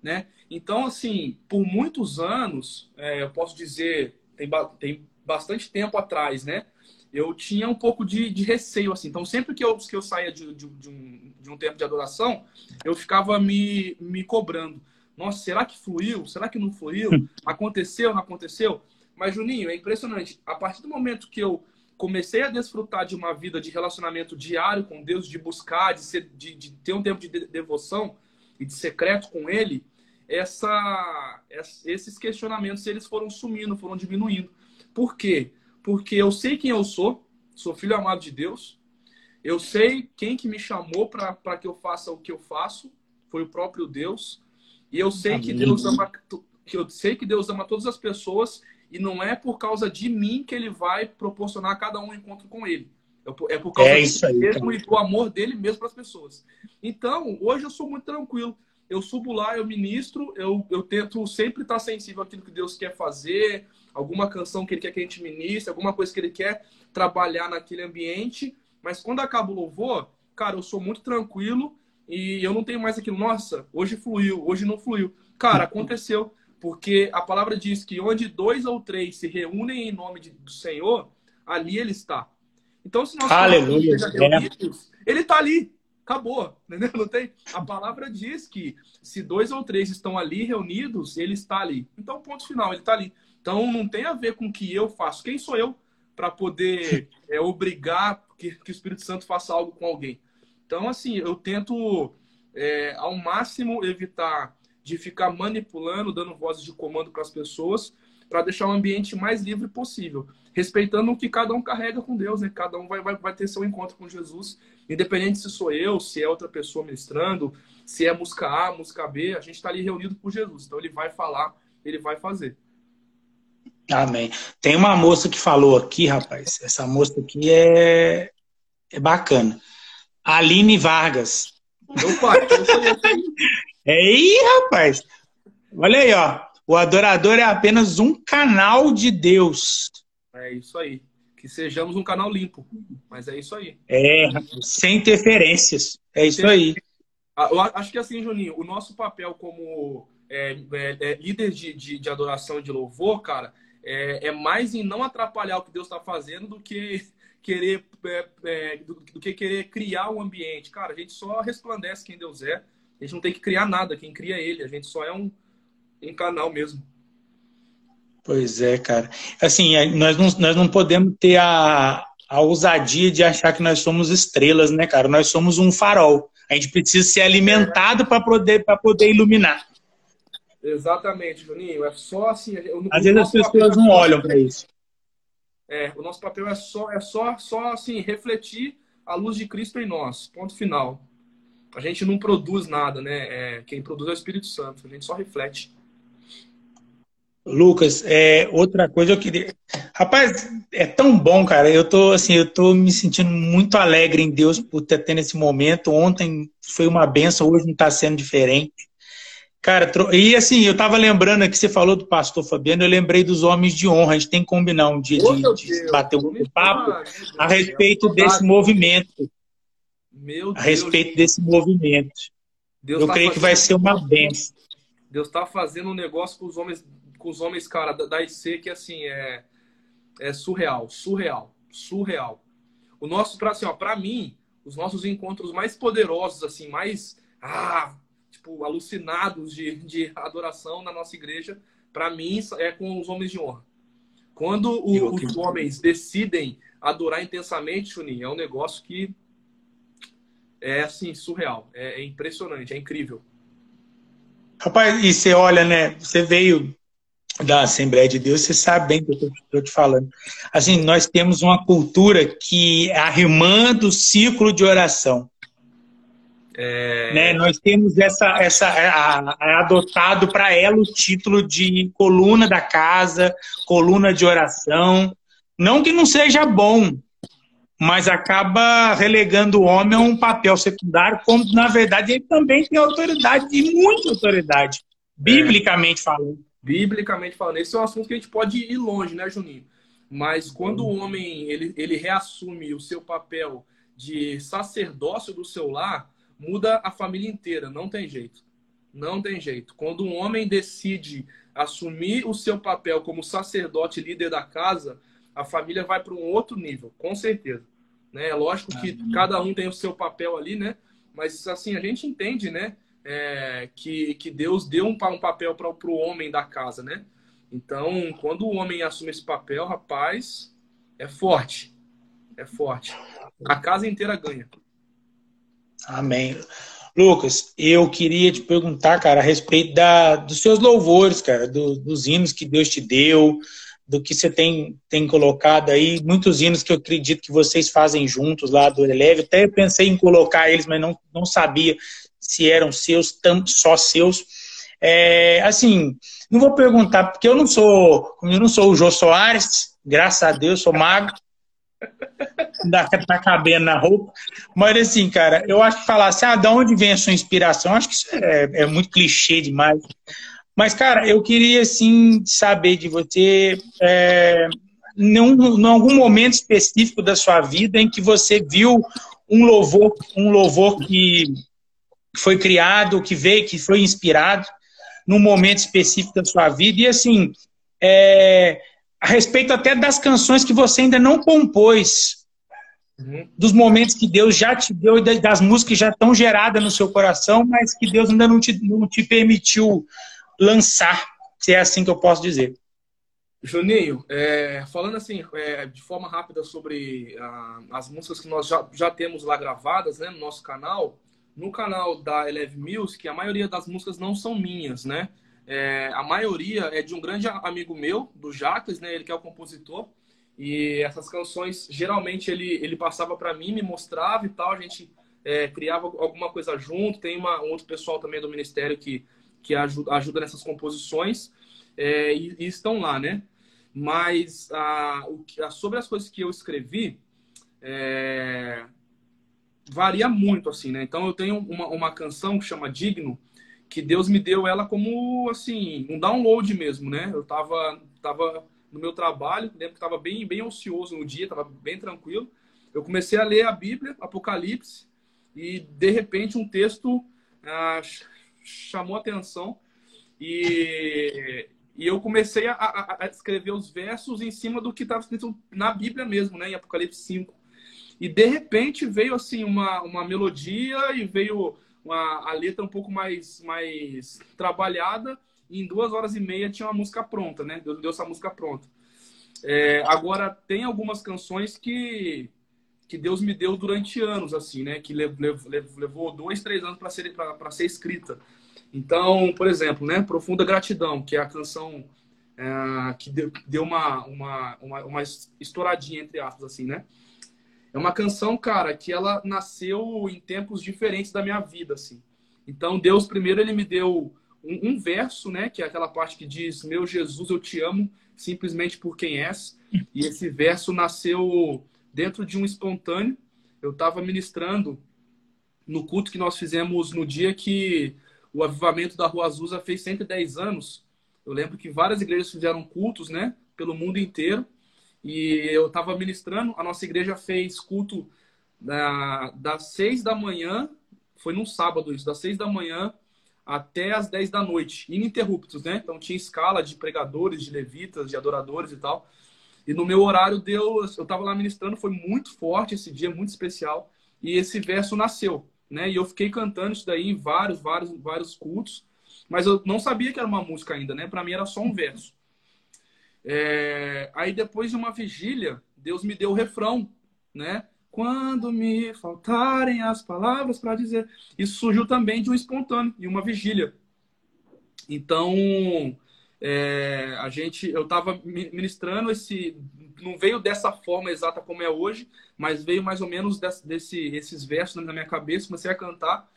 Né? Então, assim, por muitos anos, é, eu posso dizer, tem, tem bastante tempo atrás, né? Eu tinha um pouco de, de receio, assim. Então, sempre que eu, que eu saía de, de, de, um, de um tempo de adoração, eu ficava me, me cobrando. Nossa, será que fluiu? Será que não fluiu? Aconteceu, não aconteceu? Mas, Juninho, é impressionante. A partir do momento que eu comecei a desfrutar de uma vida de relacionamento diário com Deus, de buscar, de, ser, de, de ter um tempo de devoção e de secreto com Ele, essa, esses questionamentos eles foram sumindo, foram diminuindo. Por quê? Porque eu sei quem eu sou, sou filho amado de Deus, eu sei quem que me chamou para que eu faça o que eu faço, foi o próprio Deus, e eu sei que Deus ama, eu sei que Deus ama todas as pessoas e não é por causa de mim que ele vai proporcionar a cada um um encontro com ele. É por causa é mesmo e do amor dele mesmo para as pessoas. Então, hoje eu sou muito tranquilo. Eu subo lá, eu ministro, eu, eu tento sempre estar sensível àquilo que Deus quer fazer, alguma canção que ele quer que a gente ministre, alguma coisa que ele quer trabalhar naquele ambiente. Mas quando acaba o louvor, cara, eu sou muito tranquilo e eu não tenho mais aquilo, nossa, hoje fluiu, hoje não fluiu. Cara, aconteceu. Porque a palavra diz que onde dois ou três se reúnem em nome de, do Senhor, ali ele está. Então, se nós Aleluia. reunidos, ele está ali. Acabou. Entendeu? Não tem? A palavra diz que se dois ou três estão ali reunidos, ele está ali. Então, ponto final, ele está ali. Então, não tem a ver com o que eu faço. Quem sou eu para poder é, obrigar que, que o Espírito Santo faça algo com alguém? Então, assim, eu tento é, ao máximo evitar de ficar manipulando, dando vozes de comando para as pessoas, para deixar o ambiente mais livre possível, respeitando o que cada um carrega com Deus, né? Cada um vai, vai, vai ter seu encontro com Jesus, independente se sou eu, se é outra pessoa ministrando, se é música A, música B, a gente está ali reunido por Jesus, então ele vai falar, ele vai fazer. Amém. Tem uma moça que falou aqui, rapaz. Essa moça aqui é, é bacana. Aline Vargas. Meu pai, eu Ei, rapaz! Olha aí, ó. O adorador é apenas um canal de Deus. É isso aí. Que sejamos um canal limpo. Mas é isso aí. É, sem interferências. É isso aí. Ah, eu acho que assim, Juninho, o nosso papel como é, é, é, líder de, de, de, adoração e de louvor, cara, é, é mais em não atrapalhar o que Deus está fazendo do que querer é, é, do, do, que querer criar um ambiente. Cara, a gente só resplandece quem Deus é a gente não tem que criar nada, quem cria é ele. A gente só é um, um canal mesmo. Pois é, cara. Assim, é, nós não, nós não podemos ter a, a ousadia de achar que nós somos estrelas, né, cara? Nós somos um farol. A gente precisa ser alimentado é. para poder, poder iluminar. Exatamente, Juninho. É só assim. Às vezes as pessoas não olham para isso. É, o nosso papel é só, é só, só assim, refletir a luz de Cristo em nós. Ponto final. A gente não produz nada, né? É, quem produz é o Espírito Santo. A gente só reflete. Lucas, é, outra coisa eu queria. Rapaz, é tão bom, cara. Eu tô assim, eu tô me sentindo muito alegre em Deus por ter tendo esse momento. Ontem foi uma benção, hoje não está sendo diferente. Cara, e assim, eu tava lembrando que você falou do pastor Fabiano, eu lembrei dos homens de honra. A gente tem que combinar um dia de, de bater um papo a respeito desse movimento meu a respeito desse movimento. Deus eu tá creio que vai ser uma benção. Deus está fazendo um negócio com os homens, com os homens, cara, da, IC que assim é, é surreal, surreal, surreal. O nosso, para assim, ó, para mim, os nossos encontros mais poderosos, assim, mais ah, tipo alucinados de, de adoração na nossa igreja, para mim é com os homens de honra. Quando o, os homens decidem adorar intensamente, Juninho, é um negócio que é assim, surreal. É, é impressionante, é incrível. Rapaz, e você olha, né? Você veio da Assembleia de Deus, você sabe bem o que eu estou te falando. Assim, nós temos uma cultura que é arrimando o ciclo de oração. É... Né? Nós temos essa, essa é, a, a, adotado para ela o título de coluna da casa, coluna de oração. Não que não seja bom, mas acaba relegando o homem a um papel secundário, como na verdade ele também tem autoridade, e muita autoridade, biblicamente é. falando. Biblicamente falando, esse é um assunto que a gente pode ir longe, né, Juninho? Mas quando o homem ele, ele reassume o seu papel de sacerdócio do seu lar, muda a família inteira, não tem jeito. Não tem jeito. Quando um homem decide assumir o seu papel como sacerdote líder da casa, a família vai para um outro nível, com certeza. Né? É lógico que cada um tem o seu papel ali, né? Mas assim, a gente entende, né? É, que, que Deus deu um, um papel para o homem da casa, né? Então, quando o homem assume esse papel, rapaz, é forte. É forte. A casa inteira ganha. Amém. Lucas, eu queria te perguntar, cara, a respeito da, dos seus louvores, cara, do, dos hinos que Deus te deu, do que você tem, tem colocado aí, muitos hinos que eu acredito que vocês fazem juntos lá do Eleve. Até pensei em colocar eles, mas não, não sabia se eram seus, só seus. É, assim, não vou perguntar, porque eu não sou, eu não sou o Jô Soares, graças a Deus, sou mago. Dá, tá cabendo na roupa. Mas assim, cara, eu acho que falar assim, ah, de onde vem a sua inspiração? Acho que isso é, é muito clichê demais. Mas, cara, eu queria, assim, saber de você, é, em algum momento específico da sua vida em que você viu um louvor, um louvor que foi criado, que veio, que foi inspirado num momento específico da sua vida e assim é, a respeito até das canções que você ainda não compôs, uhum. dos momentos que Deus já te deu e das músicas que já estão geradas no seu coração, mas que Deus ainda não te, não te permitiu lançar, se é assim que eu posso dizer. Juninho, é, falando assim, é, de forma rápida sobre ah, as músicas que nós já, já temos lá gravadas né, no nosso canal, no canal da Eleve Music, a maioria das músicas não são minhas, né? É, a maioria é de um grande amigo meu, do Jacques, né? Ele que é o compositor. E essas canções, geralmente, ele, ele passava para mim, me mostrava e tal. A gente é, criava alguma coisa junto. Tem uma, um outro pessoal também do ministério que que ajuda, ajuda nessas composições é, e, e, estão lá, né? Mas a, o, a, sobre as coisas que eu escrevi, é, varia muito, assim, né? Então eu tenho uma, uma canção que chama Digno, que Deus me deu ela como, assim, um download mesmo, né? Eu tava, tava no meu trabalho, lembro que tava bem, bem ocioso no dia, tava bem tranquilo. Eu comecei a ler a Bíblia, Apocalipse, e de repente um texto ah, chamou atenção e, e eu comecei a, a, a, escrever os versos em cima do que estava escrito na Bíblia mesmo, né, em Apocalipse 5. E de repente veio assim uma, uma melodia e veio uma, a letra um pouco mais, mais trabalhada. E em duas horas e meia tinha uma música pronta, né? Deus deu essa música pronta. É, agora, tem algumas canções que, que Deus me deu durante anos, assim, né? Que levou dois, três anos para ser, ser escrita. Então, por exemplo, né? Profunda Gratidão, que é a canção é, que deu, deu uma, uma, uma, uma, estouradinha, entre aspas, assim, né? É uma canção, cara, que ela nasceu em tempos diferentes da minha vida, assim. Então, Deus, primeiro, ele me deu um, um verso, né? Que é aquela parte que diz: Meu Jesus, eu te amo simplesmente por quem és. E esse verso nasceu dentro de um espontâneo. Eu estava ministrando no culto que nós fizemos no dia que o avivamento da Rua Azusa fez 110 anos. Eu lembro que várias igrejas fizeram cultos, né, pelo mundo inteiro. E eu estava ministrando, a nossa igreja fez culto da, das 6 da manhã, foi num sábado isso, das 6 da manhã até as 10 da noite, ininterruptos, né? Então tinha escala de pregadores, de levitas, de adoradores e tal. E no meu horário deu, eu estava lá ministrando, foi muito forte esse dia, muito especial. E esse verso nasceu, né? E eu fiquei cantando isso daí em vários, vários, vários cultos. Mas eu não sabia que era uma música ainda, né? Para mim era só um verso. É... Aí depois de uma vigília, Deus me deu o refrão, né? Quando me faltarem as palavras para dizer. Isso surgiu também de um espontâneo, de uma vigília. Então, é, a gente, eu estava ministrando esse, não veio dessa forma exata como é hoje, mas veio mais ou menos desse, desse esses versos na minha cabeça, comecei a cantar.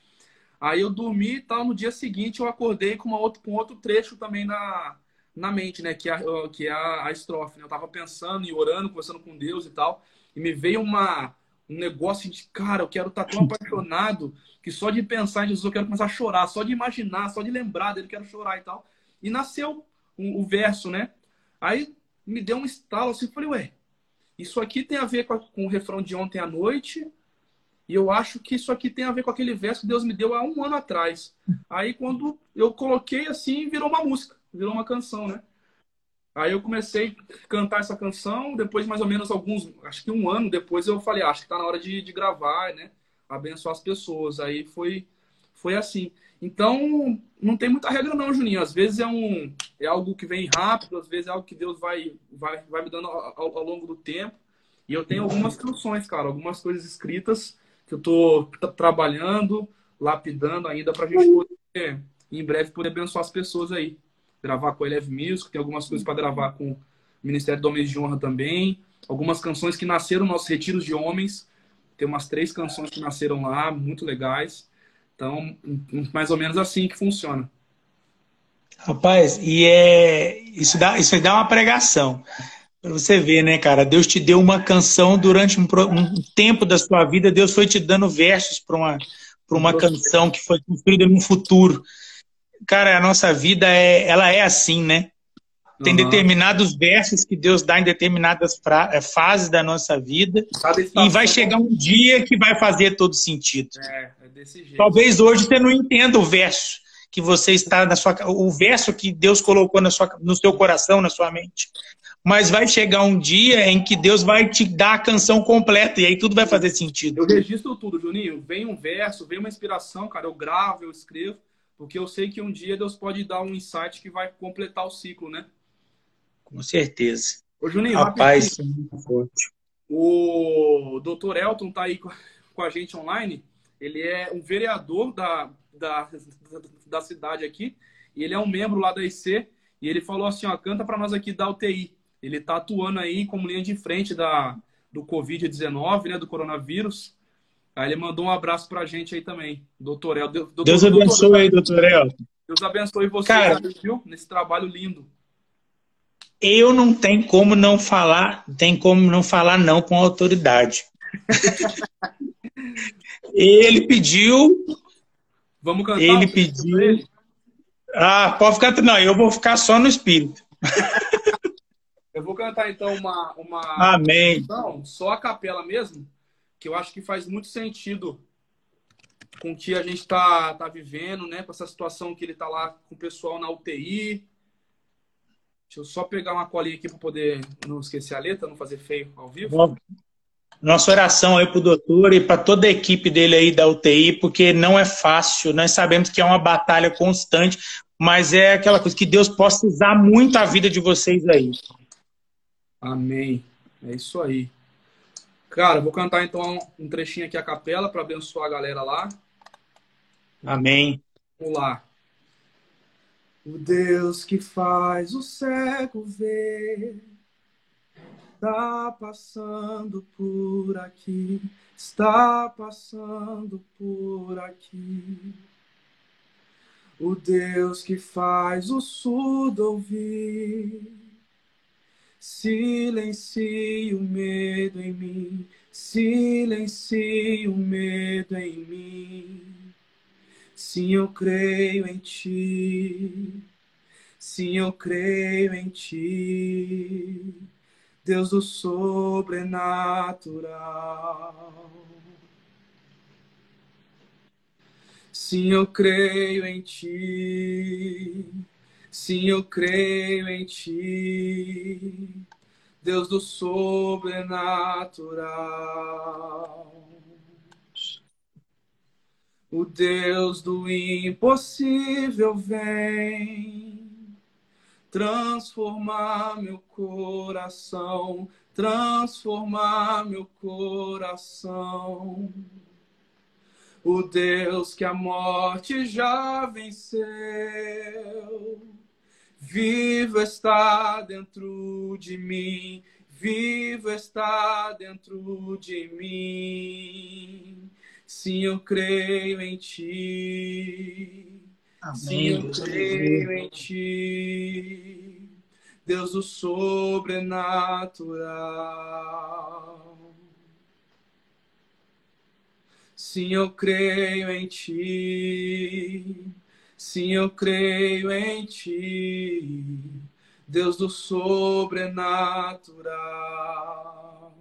Aí eu dormi e tal, no dia seguinte eu acordei com, uma outro, com outro trecho também na, na mente, né? Que é, que é a, a estrofe. Né? Eu tava pensando e orando, conversando com Deus e tal, e me veio uma, um negócio de, cara, eu quero estar tá tão apaixonado que só de pensar em Jesus eu quero começar a chorar, só de imaginar, só de lembrar dele, quero chorar e tal. E nasceu o, o verso, né? Aí me deu um estalo assim, falei, ué, isso aqui tem a ver com, a, com, o refrão de ontem à noite, e eu acho que isso aqui tem a ver com aquele verso que Deus me deu há um ano atrás. Aí quando eu coloquei assim, virou uma música, virou uma canção, né? Aí eu comecei a cantar essa canção, depois mais ou menos alguns, acho que um ano depois eu falei, ah, acho que tá na hora de, de gravar, né? Abençoar as pessoas. Aí foi, foi assim. Então, não tem muita regra não, Juninho. Às vezes é, um, é algo que vem rápido, às vezes é algo que Deus vai, vai, vai me dando ao, ao longo do tempo. E eu tenho algumas canções, cara, algumas coisas escritas que eu tô trabalhando, lapidando ainda pra gente poder, em breve, poder abençoar as pessoas aí gravar com a Eleve Music, tem algumas coisas para gravar com o Ministério do Homens de Honra também. Algumas canções que nasceram nos nossos retiros de homens. Tem umas três canções que nasceram lá, muito legais. Então, mais ou menos assim que funciona. Rapaz, e é isso dá, isso dá uma pregação. Para você ver, né, cara? Deus te deu uma canção durante um, um tempo da sua vida, Deus foi te dando versos para uma, uma canção que foi construída no futuro cara, a nossa vida é, ela é assim, né? Tem uhum. determinados versos que Deus dá em determinadas eh, fases da nossa vida. E vai chegar um dia que vai fazer todo sentido. É, é desse jeito. Talvez hoje você não entenda o verso que você está na sua o verso que Deus colocou na sua, no seu coração, na sua mente. Mas vai chegar um dia em que Deus vai te dar a canção completa e aí tudo vai fazer sentido. Eu registro tudo, Juninho. Vem um verso, vem uma inspiração, cara, eu gravo, eu escrevo porque eu sei que um dia Deus pode dar um insight que vai completar o ciclo, né? Com certeza. Ô, Juninho, Rapaz, o doutor Elton tá aí com a gente online. Ele é um vereador da, da, da cidade aqui. E ele é um membro lá da IC. E ele falou assim, ó, canta para nós aqui da UTI. Ele tá atuando aí como linha de frente da, do Covid-19, né, do coronavírus. Aí ele mandou um abraço pra gente aí também, doutor El. Doutor, Deus abençoe doutor, aí, doutor El. Deus abençoe você, cara, viu? Nesse trabalho lindo. Eu não tenho como não falar, tem como não falar não com autoridade. ele pediu. Vamos cantar. Ele pediu. Ele? Ah, pode ficar. Não, eu vou ficar só no espírito. eu vou cantar então uma. uma Amém. Não, só a capela mesmo que eu acho que faz muito sentido com o que a gente está tá vivendo, né? Com essa situação que ele está lá com o pessoal na UTI. Deixa eu só pegar uma colinha aqui para poder não esquecer a letra, não fazer feio ao vivo. Nossa oração aí para o doutor e para toda a equipe dele aí da UTI, porque não é fácil. Nós sabemos que é uma batalha constante, mas é aquela coisa que Deus possa usar muito a vida de vocês aí. Amém. É isso aí. Cara, vou cantar então um trechinho aqui a capela para abençoar a galera lá. Amém. Vamos lá. O Deus que faz o cego ver, está passando por aqui, está passando por aqui. O Deus que faz o surdo ouvir Silencie o medo em mim, silencie o medo em mim. Sim, eu creio em ti. Sim, eu creio em ti. Deus do sobrenatural. Sim, eu creio em ti. Sim, eu creio em ti, Deus do sobrenatural. O Deus do impossível vem transformar meu coração, transformar meu coração. o Deus que a morte já venceu. Vivo está dentro de mim, vivo está dentro de mim. Sim, eu creio em ti. Amém. Sim, eu creio em ti. Deus do sobrenatural. Sim, eu creio em ti. Sim, eu creio em ti. Deus do sobrenatural.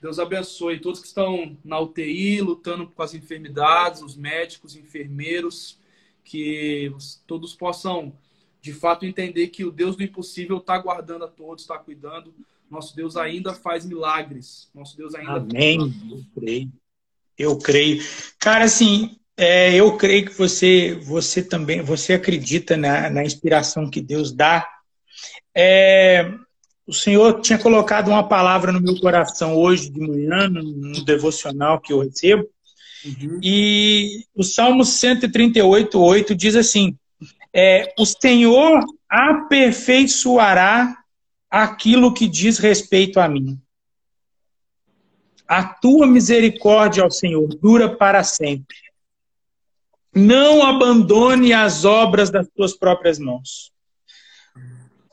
Deus abençoe todos que estão na UTI, lutando com as enfermidades, os médicos, enfermeiros, que todos possam, de fato, entender que o Deus do impossível está guardando a todos, está cuidando. Nosso Deus ainda faz milagres. Nosso Deus ainda. Amém. Eu creio. Eu creio. Cara, assim, é, eu creio que você, você também, você acredita na, na inspiração que Deus dá. É, o Senhor tinha colocado uma palavra no meu coração hoje de manhã, no, devocional que eu recebo. Uhum. E o Salmo 138, 8 diz assim: é, O Senhor aperfeiçoará aquilo que diz respeito a mim. A tua misericórdia, ao Senhor, dura para sempre. Não abandone as obras das tuas próprias mãos.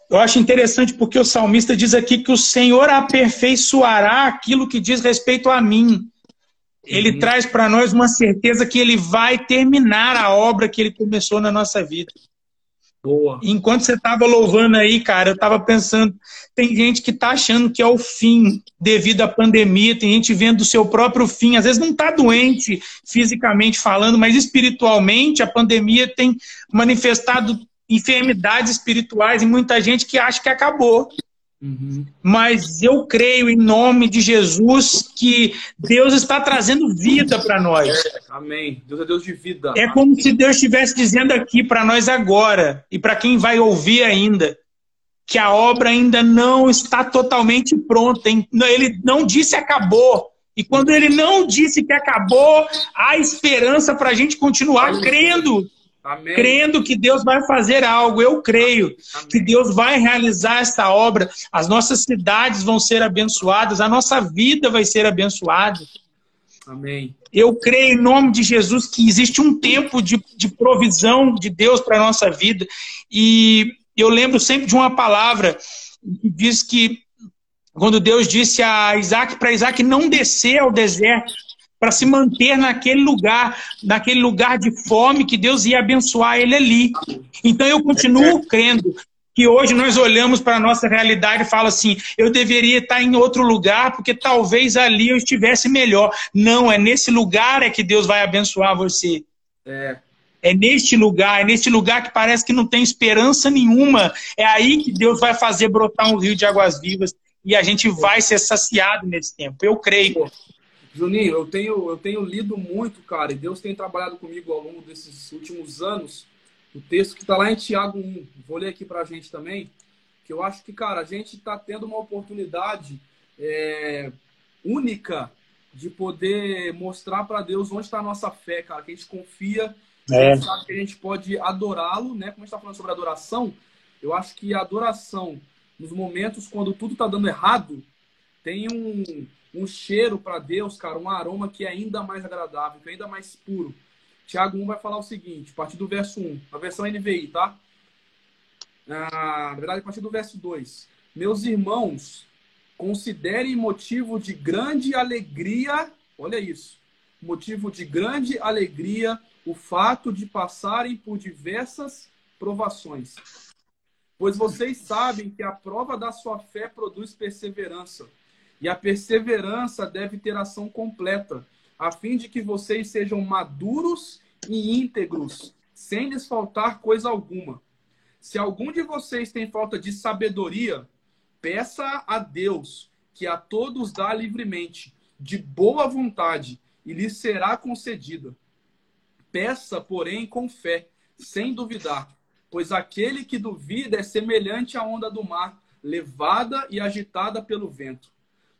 Eu acho interessante porque o salmista diz aqui que o Senhor aperfeiçoará aquilo que diz respeito a mim. Ele uhum. traz para nós uma certeza que ele vai terminar a obra que ele começou na nossa vida. Boa. Enquanto você estava louvando aí, cara, eu estava pensando, tem gente que está achando que é o fim devido à pandemia, tem gente vendo o seu próprio fim, às vezes não está doente fisicamente falando, mas espiritualmente a pandemia tem manifestado enfermidades espirituais em muita gente que acha que acabou. Uhum. Mas eu creio em nome de Jesus que Deus está trazendo vida para nós. Amém. Deus é Deus de vida. É Amém. como se Deus estivesse dizendo aqui para nós agora e para quem vai ouvir ainda que a obra ainda não está totalmente pronta. Ele não disse acabou. E quando ele não disse que acabou, há esperança para a gente continuar crendo Amém. crendo que Deus vai fazer algo. Eu creio Amém. que Deus vai realizar esta obra. As nossas cidades vão ser abençoadas, a nossa vida vai ser abençoada. Amém. Eu creio em nome de Jesus que existe um tempo de, de provisão de Deus para a nossa vida. E eu lembro sempre de uma palavra que diz que quando Deus disse a Isaac para Isaac não descer ao deserto, para se manter naquele lugar, naquele lugar de fome que Deus ia abençoar ele ali. Então eu continuo crendo que hoje nós olhamos para a nossa realidade e fala assim, eu deveria estar em outro lugar porque talvez ali eu estivesse melhor. Não, é nesse lugar é que Deus vai abençoar você. É. É neste lugar, é neste lugar que parece que não tem esperança nenhuma. É aí que Deus vai fazer brotar um rio de águas vivas e a gente vai ser saciado nesse tempo. Eu creio. Juninho, eu tenho, eu tenho lido muito, cara, e Deus tem trabalhado comigo ao longo desses últimos anos. O texto que está lá em Tiago 1, vou ler aqui para a gente também, que eu acho que, cara, a gente está tendo uma oportunidade é, única de poder mostrar para Deus onde está a nossa fé, cara, que a gente confia, é. sabe que a gente pode adorá-lo, né? Como a gente está falando sobre adoração, eu acho que a adoração, nos momentos quando tudo está dando errado, tem um, um cheiro para Deus, cara, um aroma que é ainda mais agradável, que é ainda mais puro. Tiago 1 vai falar o seguinte, a partir do verso 1, a versão NVI, tá? Ah, na verdade, a partir do verso 2. Meus irmãos, considerem motivo de grande alegria, olha isso, motivo de grande alegria o fato de passarem por diversas provações. Pois vocês sabem que a prova da sua fé produz perseverança. E a perseverança deve ter ação completa, a fim de que vocês sejam maduros e íntegros, sem lhes faltar coisa alguma. Se algum de vocês tem falta de sabedoria, peça a Deus, que a todos dá livremente, de boa vontade, e lhe será concedida. Peça, porém, com fé, sem duvidar, pois aquele que duvida é semelhante à onda do mar, levada e agitada pelo vento.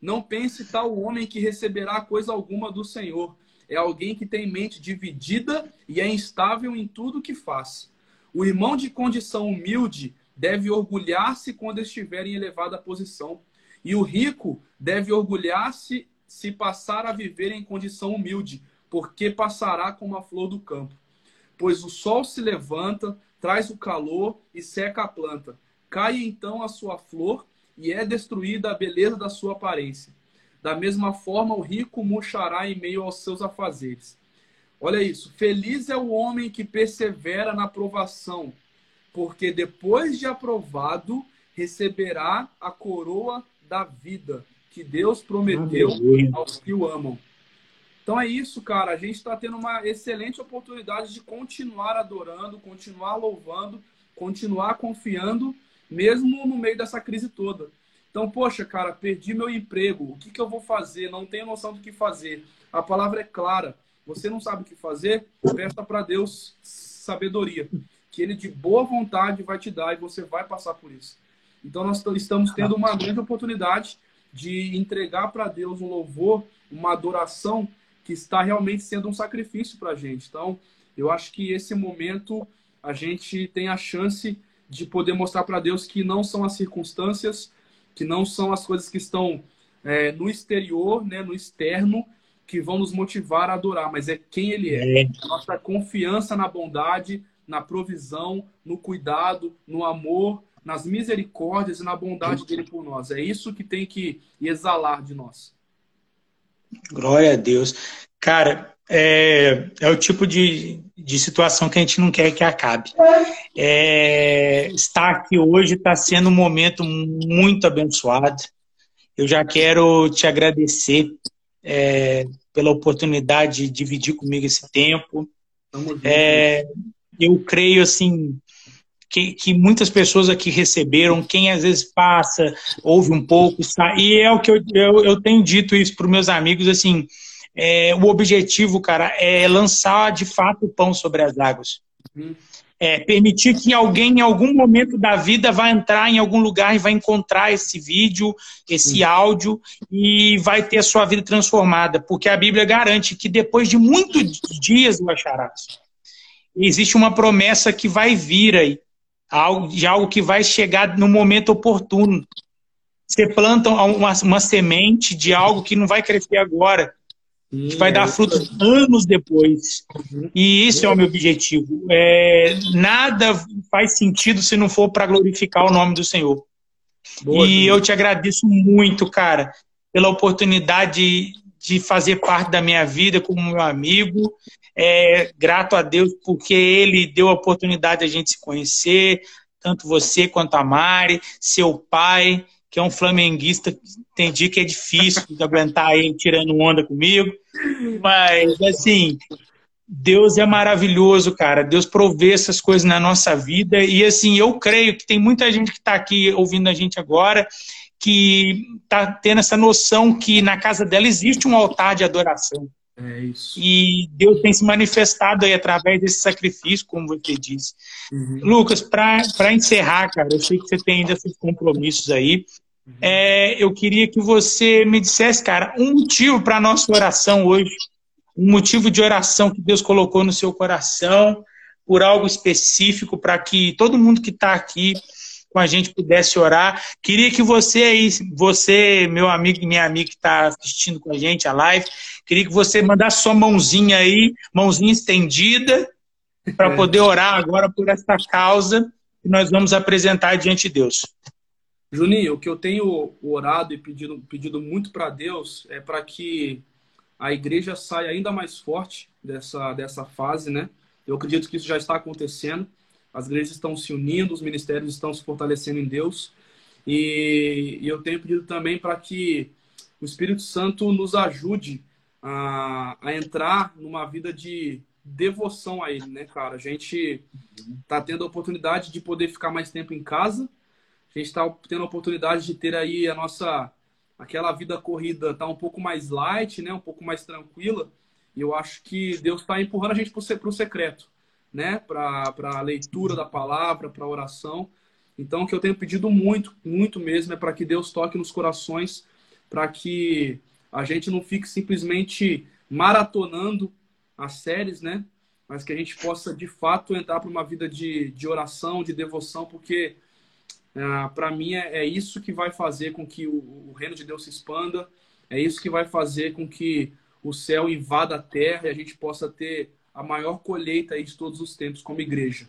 Não pense tal homem que receberá coisa alguma do Senhor. é alguém que tem mente dividida e é instável em tudo que faz. O irmão de condição humilde deve orgulhar-se quando estiver em elevada posição, e o rico deve orgulhar-se se passar a viver em condição humilde, porque passará como a flor do campo. Pois o sol se levanta, traz o calor e seca a planta. Cai então a sua flor e é destruída a beleza da sua aparência. Da mesma forma, o rico murchará em meio aos seus afazeres. Olha isso. Feliz é o homem que persevera na provação, porque depois de aprovado, receberá a coroa da vida que Deus prometeu aos que o amam. Então é isso, cara. A gente está tendo uma excelente oportunidade de continuar adorando, continuar louvando, continuar confiando, mesmo no meio dessa crise toda. Então, poxa, cara, perdi meu emprego. O que, que eu vou fazer? Não tenho noção do que fazer. A palavra é clara. Você não sabe o que fazer? Peça para Deus sabedoria, que Ele de boa vontade vai te dar e você vai passar por isso. Então, nós estamos tendo uma grande oportunidade de entregar para Deus um louvor, uma adoração que está realmente sendo um sacrifício para a gente. Então, eu acho que esse momento a gente tem a chance de poder mostrar para Deus que não são as circunstâncias, que não são as coisas que estão é, no exterior, né, no externo, que vão nos motivar a adorar, mas é quem Ele é. é. Nossa confiança na bondade, na provisão, no cuidado, no amor, nas misericórdias e na bondade dele por nós. É isso que tem que exalar de nós. Glória a Deus. Cara, é, é o tipo de, de situação que a gente não quer que acabe. É, estar aqui hoje está sendo um momento muito abençoado. Eu já quero te agradecer é, pela oportunidade de dividir comigo esse tempo. É, eu creio assim que, que, muitas pessoas aqui receberam, quem às vezes passa, ouve um pouco, e é o que eu, eu, eu tenho dito isso para os meus amigos, assim, é, o objetivo, cara, é lançar de fato o pão sobre as águas. Uhum. É, permitir que alguém em algum momento da vida vai entrar em algum lugar e vai encontrar esse vídeo, esse uhum. áudio e vai ter a sua vida transformada, porque a Bíblia garante que depois de muitos dias do acharás, existe uma promessa que vai vir aí algo, de algo que vai chegar no momento oportuno. Você planta uma, uma semente de algo que não vai crescer agora, que vai dar frutos anos depois. E isso é o meu objetivo. É, nada faz sentido se não for para glorificar o nome do Senhor. Boa, e eu te agradeço muito, cara, pela oportunidade de fazer parte da minha vida como meu amigo é, grato a Deus porque Ele deu a oportunidade de a gente se conhecer, tanto você quanto a Mari, seu pai, que é um flamenguista, entendi que é difícil de aguentar ele tirando onda comigo, mas assim, Deus é maravilhoso, cara. Deus provê essas coisas na nossa vida e assim, eu creio que tem muita gente que está aqui ouvindo a gente agora que está tendo essa noção que na casa dela existe um altar de adoração. É isso. E Deus tem se manifestado aí através desse sacrifício, como você disse. Uhum. Lucas, para encerrar, cara, eu sei que você tem ainda seus compromissos aí. Uhum. É, eu queria que você me dissesse, cara, um motivo para a nossa oração hoje. Um motivo de oração que Deus colocou no seu coração, por algo específico, para que todo mundo que está aqui com a gente pudesse orar. Queria que você aí, você, meu amigo e minha amiga que está assistindo com a gente a live, queria que você mandasse sua mãozinha aí, mãozinha estendida, para poder orar agora por essa causa que nós vamos apresentar diante de Deus. Juninho, o que eu tenho orado e pedido, pedido muito para Deus é para que a igreja saia ainda mais forte dessa, dessa fase, né? Eu acredito que isso já está acontecendo as igrejas estão se unindo, os ministérios estão se fortalecendo em Deus. E, e eu tenho pedido também para que o Espírito Santo nos ajude a, a entrar numa vida de devoção a Ele, né, cara? A gente está tendo a oportunidade de poder ficar mais tempo em casa. A gente está tendo a oportunidade de ter aí a nossa aquela vida corrida tá um pouco mais light, né? Um pouco mais tranquila. E eu acho que Deus está empurrando a gente para o secreto né, para a leitura da palavra, para oração. Então, o que eu tenho pedido muito, muito mesmo, é para que Deus toque nos corações, para que a gente não fique simplesmente maratonando as séries, né? Mas que a gente possa, de fato, entrar para uma vida de, de oração, de devoção, porque ah, para mim é, é, isso que vai fazer com que o, o reino de Deus se expanda, é isso que vai fazer com que o céu invada a terra e a gente possa ter a maior colheita aí de todos os tempos como igreja.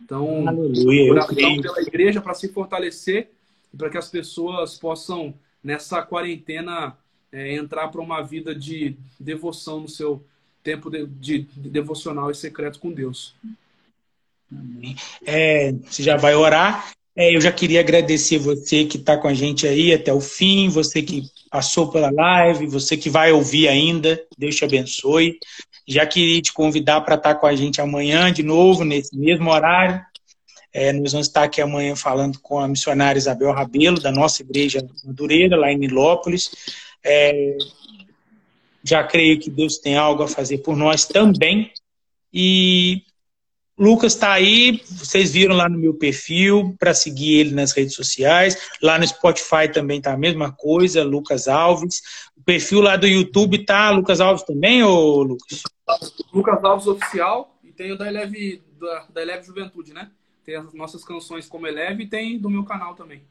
Então, Aleluia, oração pela igreja para se fortalecer e para que as pessoas possam, nessa quarentena, é, entrar para uma vida de devoção no seu tempo de, de, de devocional e secreto com Deus. É, você já vai orar. É, eu já queria agradecer você que está com a gente aí até o fim, você que passou pela live, você que vai ouvir ainda, Deus te abençoe. Já queria te convidar para estar tá com a gente amanhã de novo, nesse mesmo horário. É, nós vamos estar aqui amanhã falando com a missionária Isabel Rabelo, da nossa igreja Madureira, lá em Nilópolis. É, já creio que Deus tem algo a fazer por nós também. E Lucas está aí, vocês viram lá no meu perfil para seguir ele nas redes sociais. Lá no Spotify também tá a mesma coisa, Lucas Alves. O perfil lá do YouTube tá Lucas Alves também, ou Lucas? Lucas Alves Oficial e tem o da Eleve, da, da Eleve Juventude, né? Tem as nossas canções como Eleve e tem do meu canal também.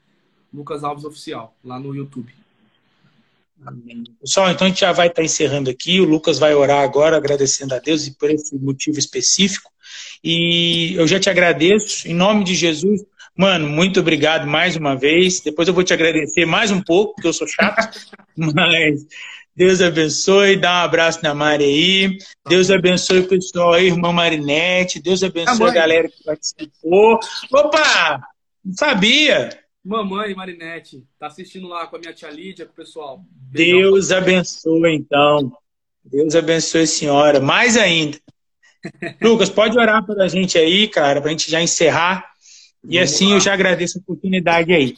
Lucas Alves Oficial, lá no YouTube. Amém. Pessoal, então a gente já vai estar tá encerrando aqui. O Lucas vai orar agora, agradecendo a Deus e por esse motivo específico. E eu já te agradeço, em nome de Jesus. Mano, muito obrigado mais uma vez. Depois eu vou te agradecer mais um pouco, porque eu sou chato. Mas Deus abençoe, dá um abraço na Mari aí. Deus abençoe o pessoal aí, irmã Marinete. Deus abençoe a galera que participou. Opa! Não sabia! Mamãe Marinete, tá assistindo lá com a minha tia Lídia, com o pessoal. Deus abençoe, então. Deus abençoe a senhora. Mais ainda. Lucas, pode orar para a gente aí, cara, para a gente já encerrar. E Vamos assim lá. eu já agradeço a oportunidade aí.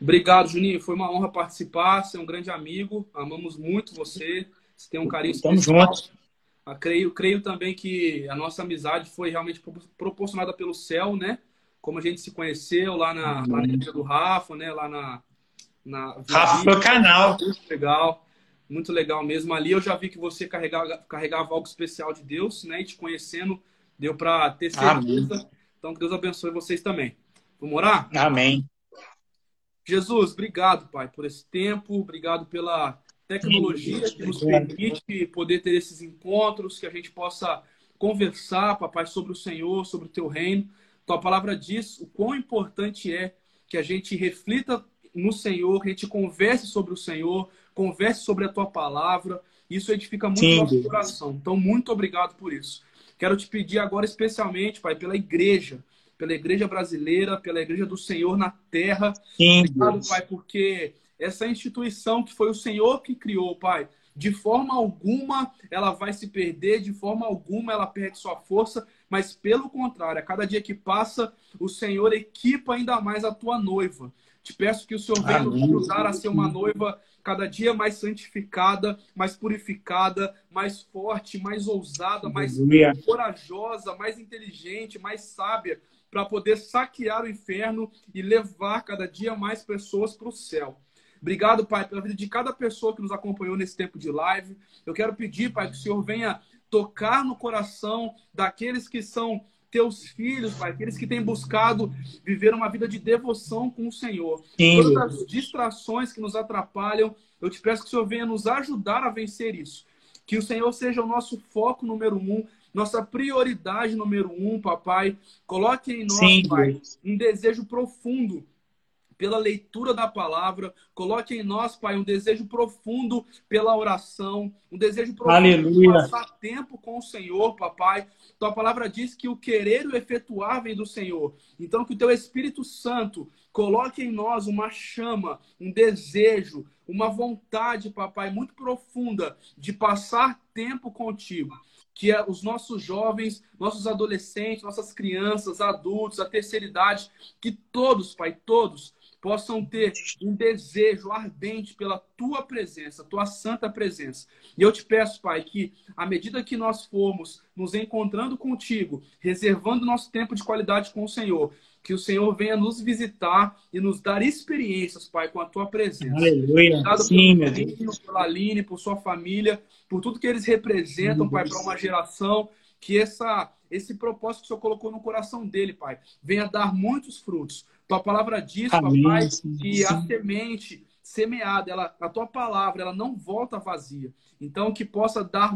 Obrigado, Juninho. Foi uma honra participar. Você é um grande amigo. Amamos muito você. Você tem um carinho Estamos especial. juntos. Ah, creio, creio também que a nossa amizade foi realmente proporcionada pelo céu, né? Como a gente se conheceu lá na, lá na igreja do Rafa, né? Lá na. na Rafa foi canal. Muito legal. Muito legal mesmo. Ali eu já vi que você carregava, carregava algo especial de Deus, né? E te conhecendo, deu para ter certeza. Amém. Então, que Deus abençoe vocês também. Vamos orar? Amém. Jesus, obrigado, Pai, por esse tempo. Obrigado pela tecnologia que nos permite poder ter esses encontros, que a gente possa conversar, papai, sobre o Senhor, sobre o teu reino. Tua palavra diz o quão importante é que a gente reflita no Senhor, que a gente converse sobre o Senhor, converse sobre a tua palavra. Isso edifica muito o nosso coração. Então, muito obrigado por isso. Quero te pedir agora, especialmente, Pai, pela igreja, pela igreja brasileira, pela igreja do Senhor na terra. Sim, obrigado, Deus. Pai, porque essa instituição que foi o Senhor que criou, Pai, de forma alguma ela vai se perder, de forma alguma ela perde sua força, mas pelo contrário, a cada dia que passa, o Senhor equipa ainda mais a tua noiva. Te peço que o Senhor venha nos ajudar a ser uma noiva cada dia mais santificada, mais purificada, mais forte, mais ousada, mais corajosa, mais inteligente, mais sábia, para poder saquear o inferno e levar cada dia mais pessoas para o céu. Obrigado, Pai, pela vida de cada pessoa que nos acompanhou nesse tempo de live. Eu quero pedir, Pai, que o Senhor venha tocar no coração daqueles que são teus filhos, Pai, aqueles que têm buscado viver uma vida de devoção com o Senhor. Sim. Todas as distrações que nos atrapalham, eu te peço que o Senhor venha nos ajudar a vencer isso. Que o Senhor seja o nosso foco número um, nossa prioridade número um, papai. Coloque em nós, Sim, Pai, um desejo profundo pela leitura da palavra. Coloque em nós, Pai, um desejo profundo pela oração, um desejo profundo Aleluia. de passar tempo com o Senhor, papai. Tua palavra diz que o querer e o efetuar vem do Senhor. Então, que o teu Espírito Santo coloque em nós uma chama, um desejo, uma vontade, papai, muito profunda de passar tempo contigo que é os nossos jovens, nossos adolescentes, nossas crianças, adultos, a terceira idade, que todos, Pai, todos possam ter um desejo ardente pela tua presença, tua santa presença. E eu te peço, Pai, que à medida que nós formos nos encontrando contigo, reservando nosso tempo de qualidade com o Senhor, Que o Senhor venha nos visitar e nos dar experiências, Pai, com a tua presença. Aleluia. Obrigado Sim, meu pelo Deus. Pela Aline, por sua família, por tudo que eles representam, Pai, para uma geração. Que essa, esse propósito que o Senhor colocou no coração dele, Pai, venha dar muitos frutos. Tua palavra diz, Amém, papai, que a semente semeada, ela, a tua palavra, ela não volta vazia. Então, que possa dar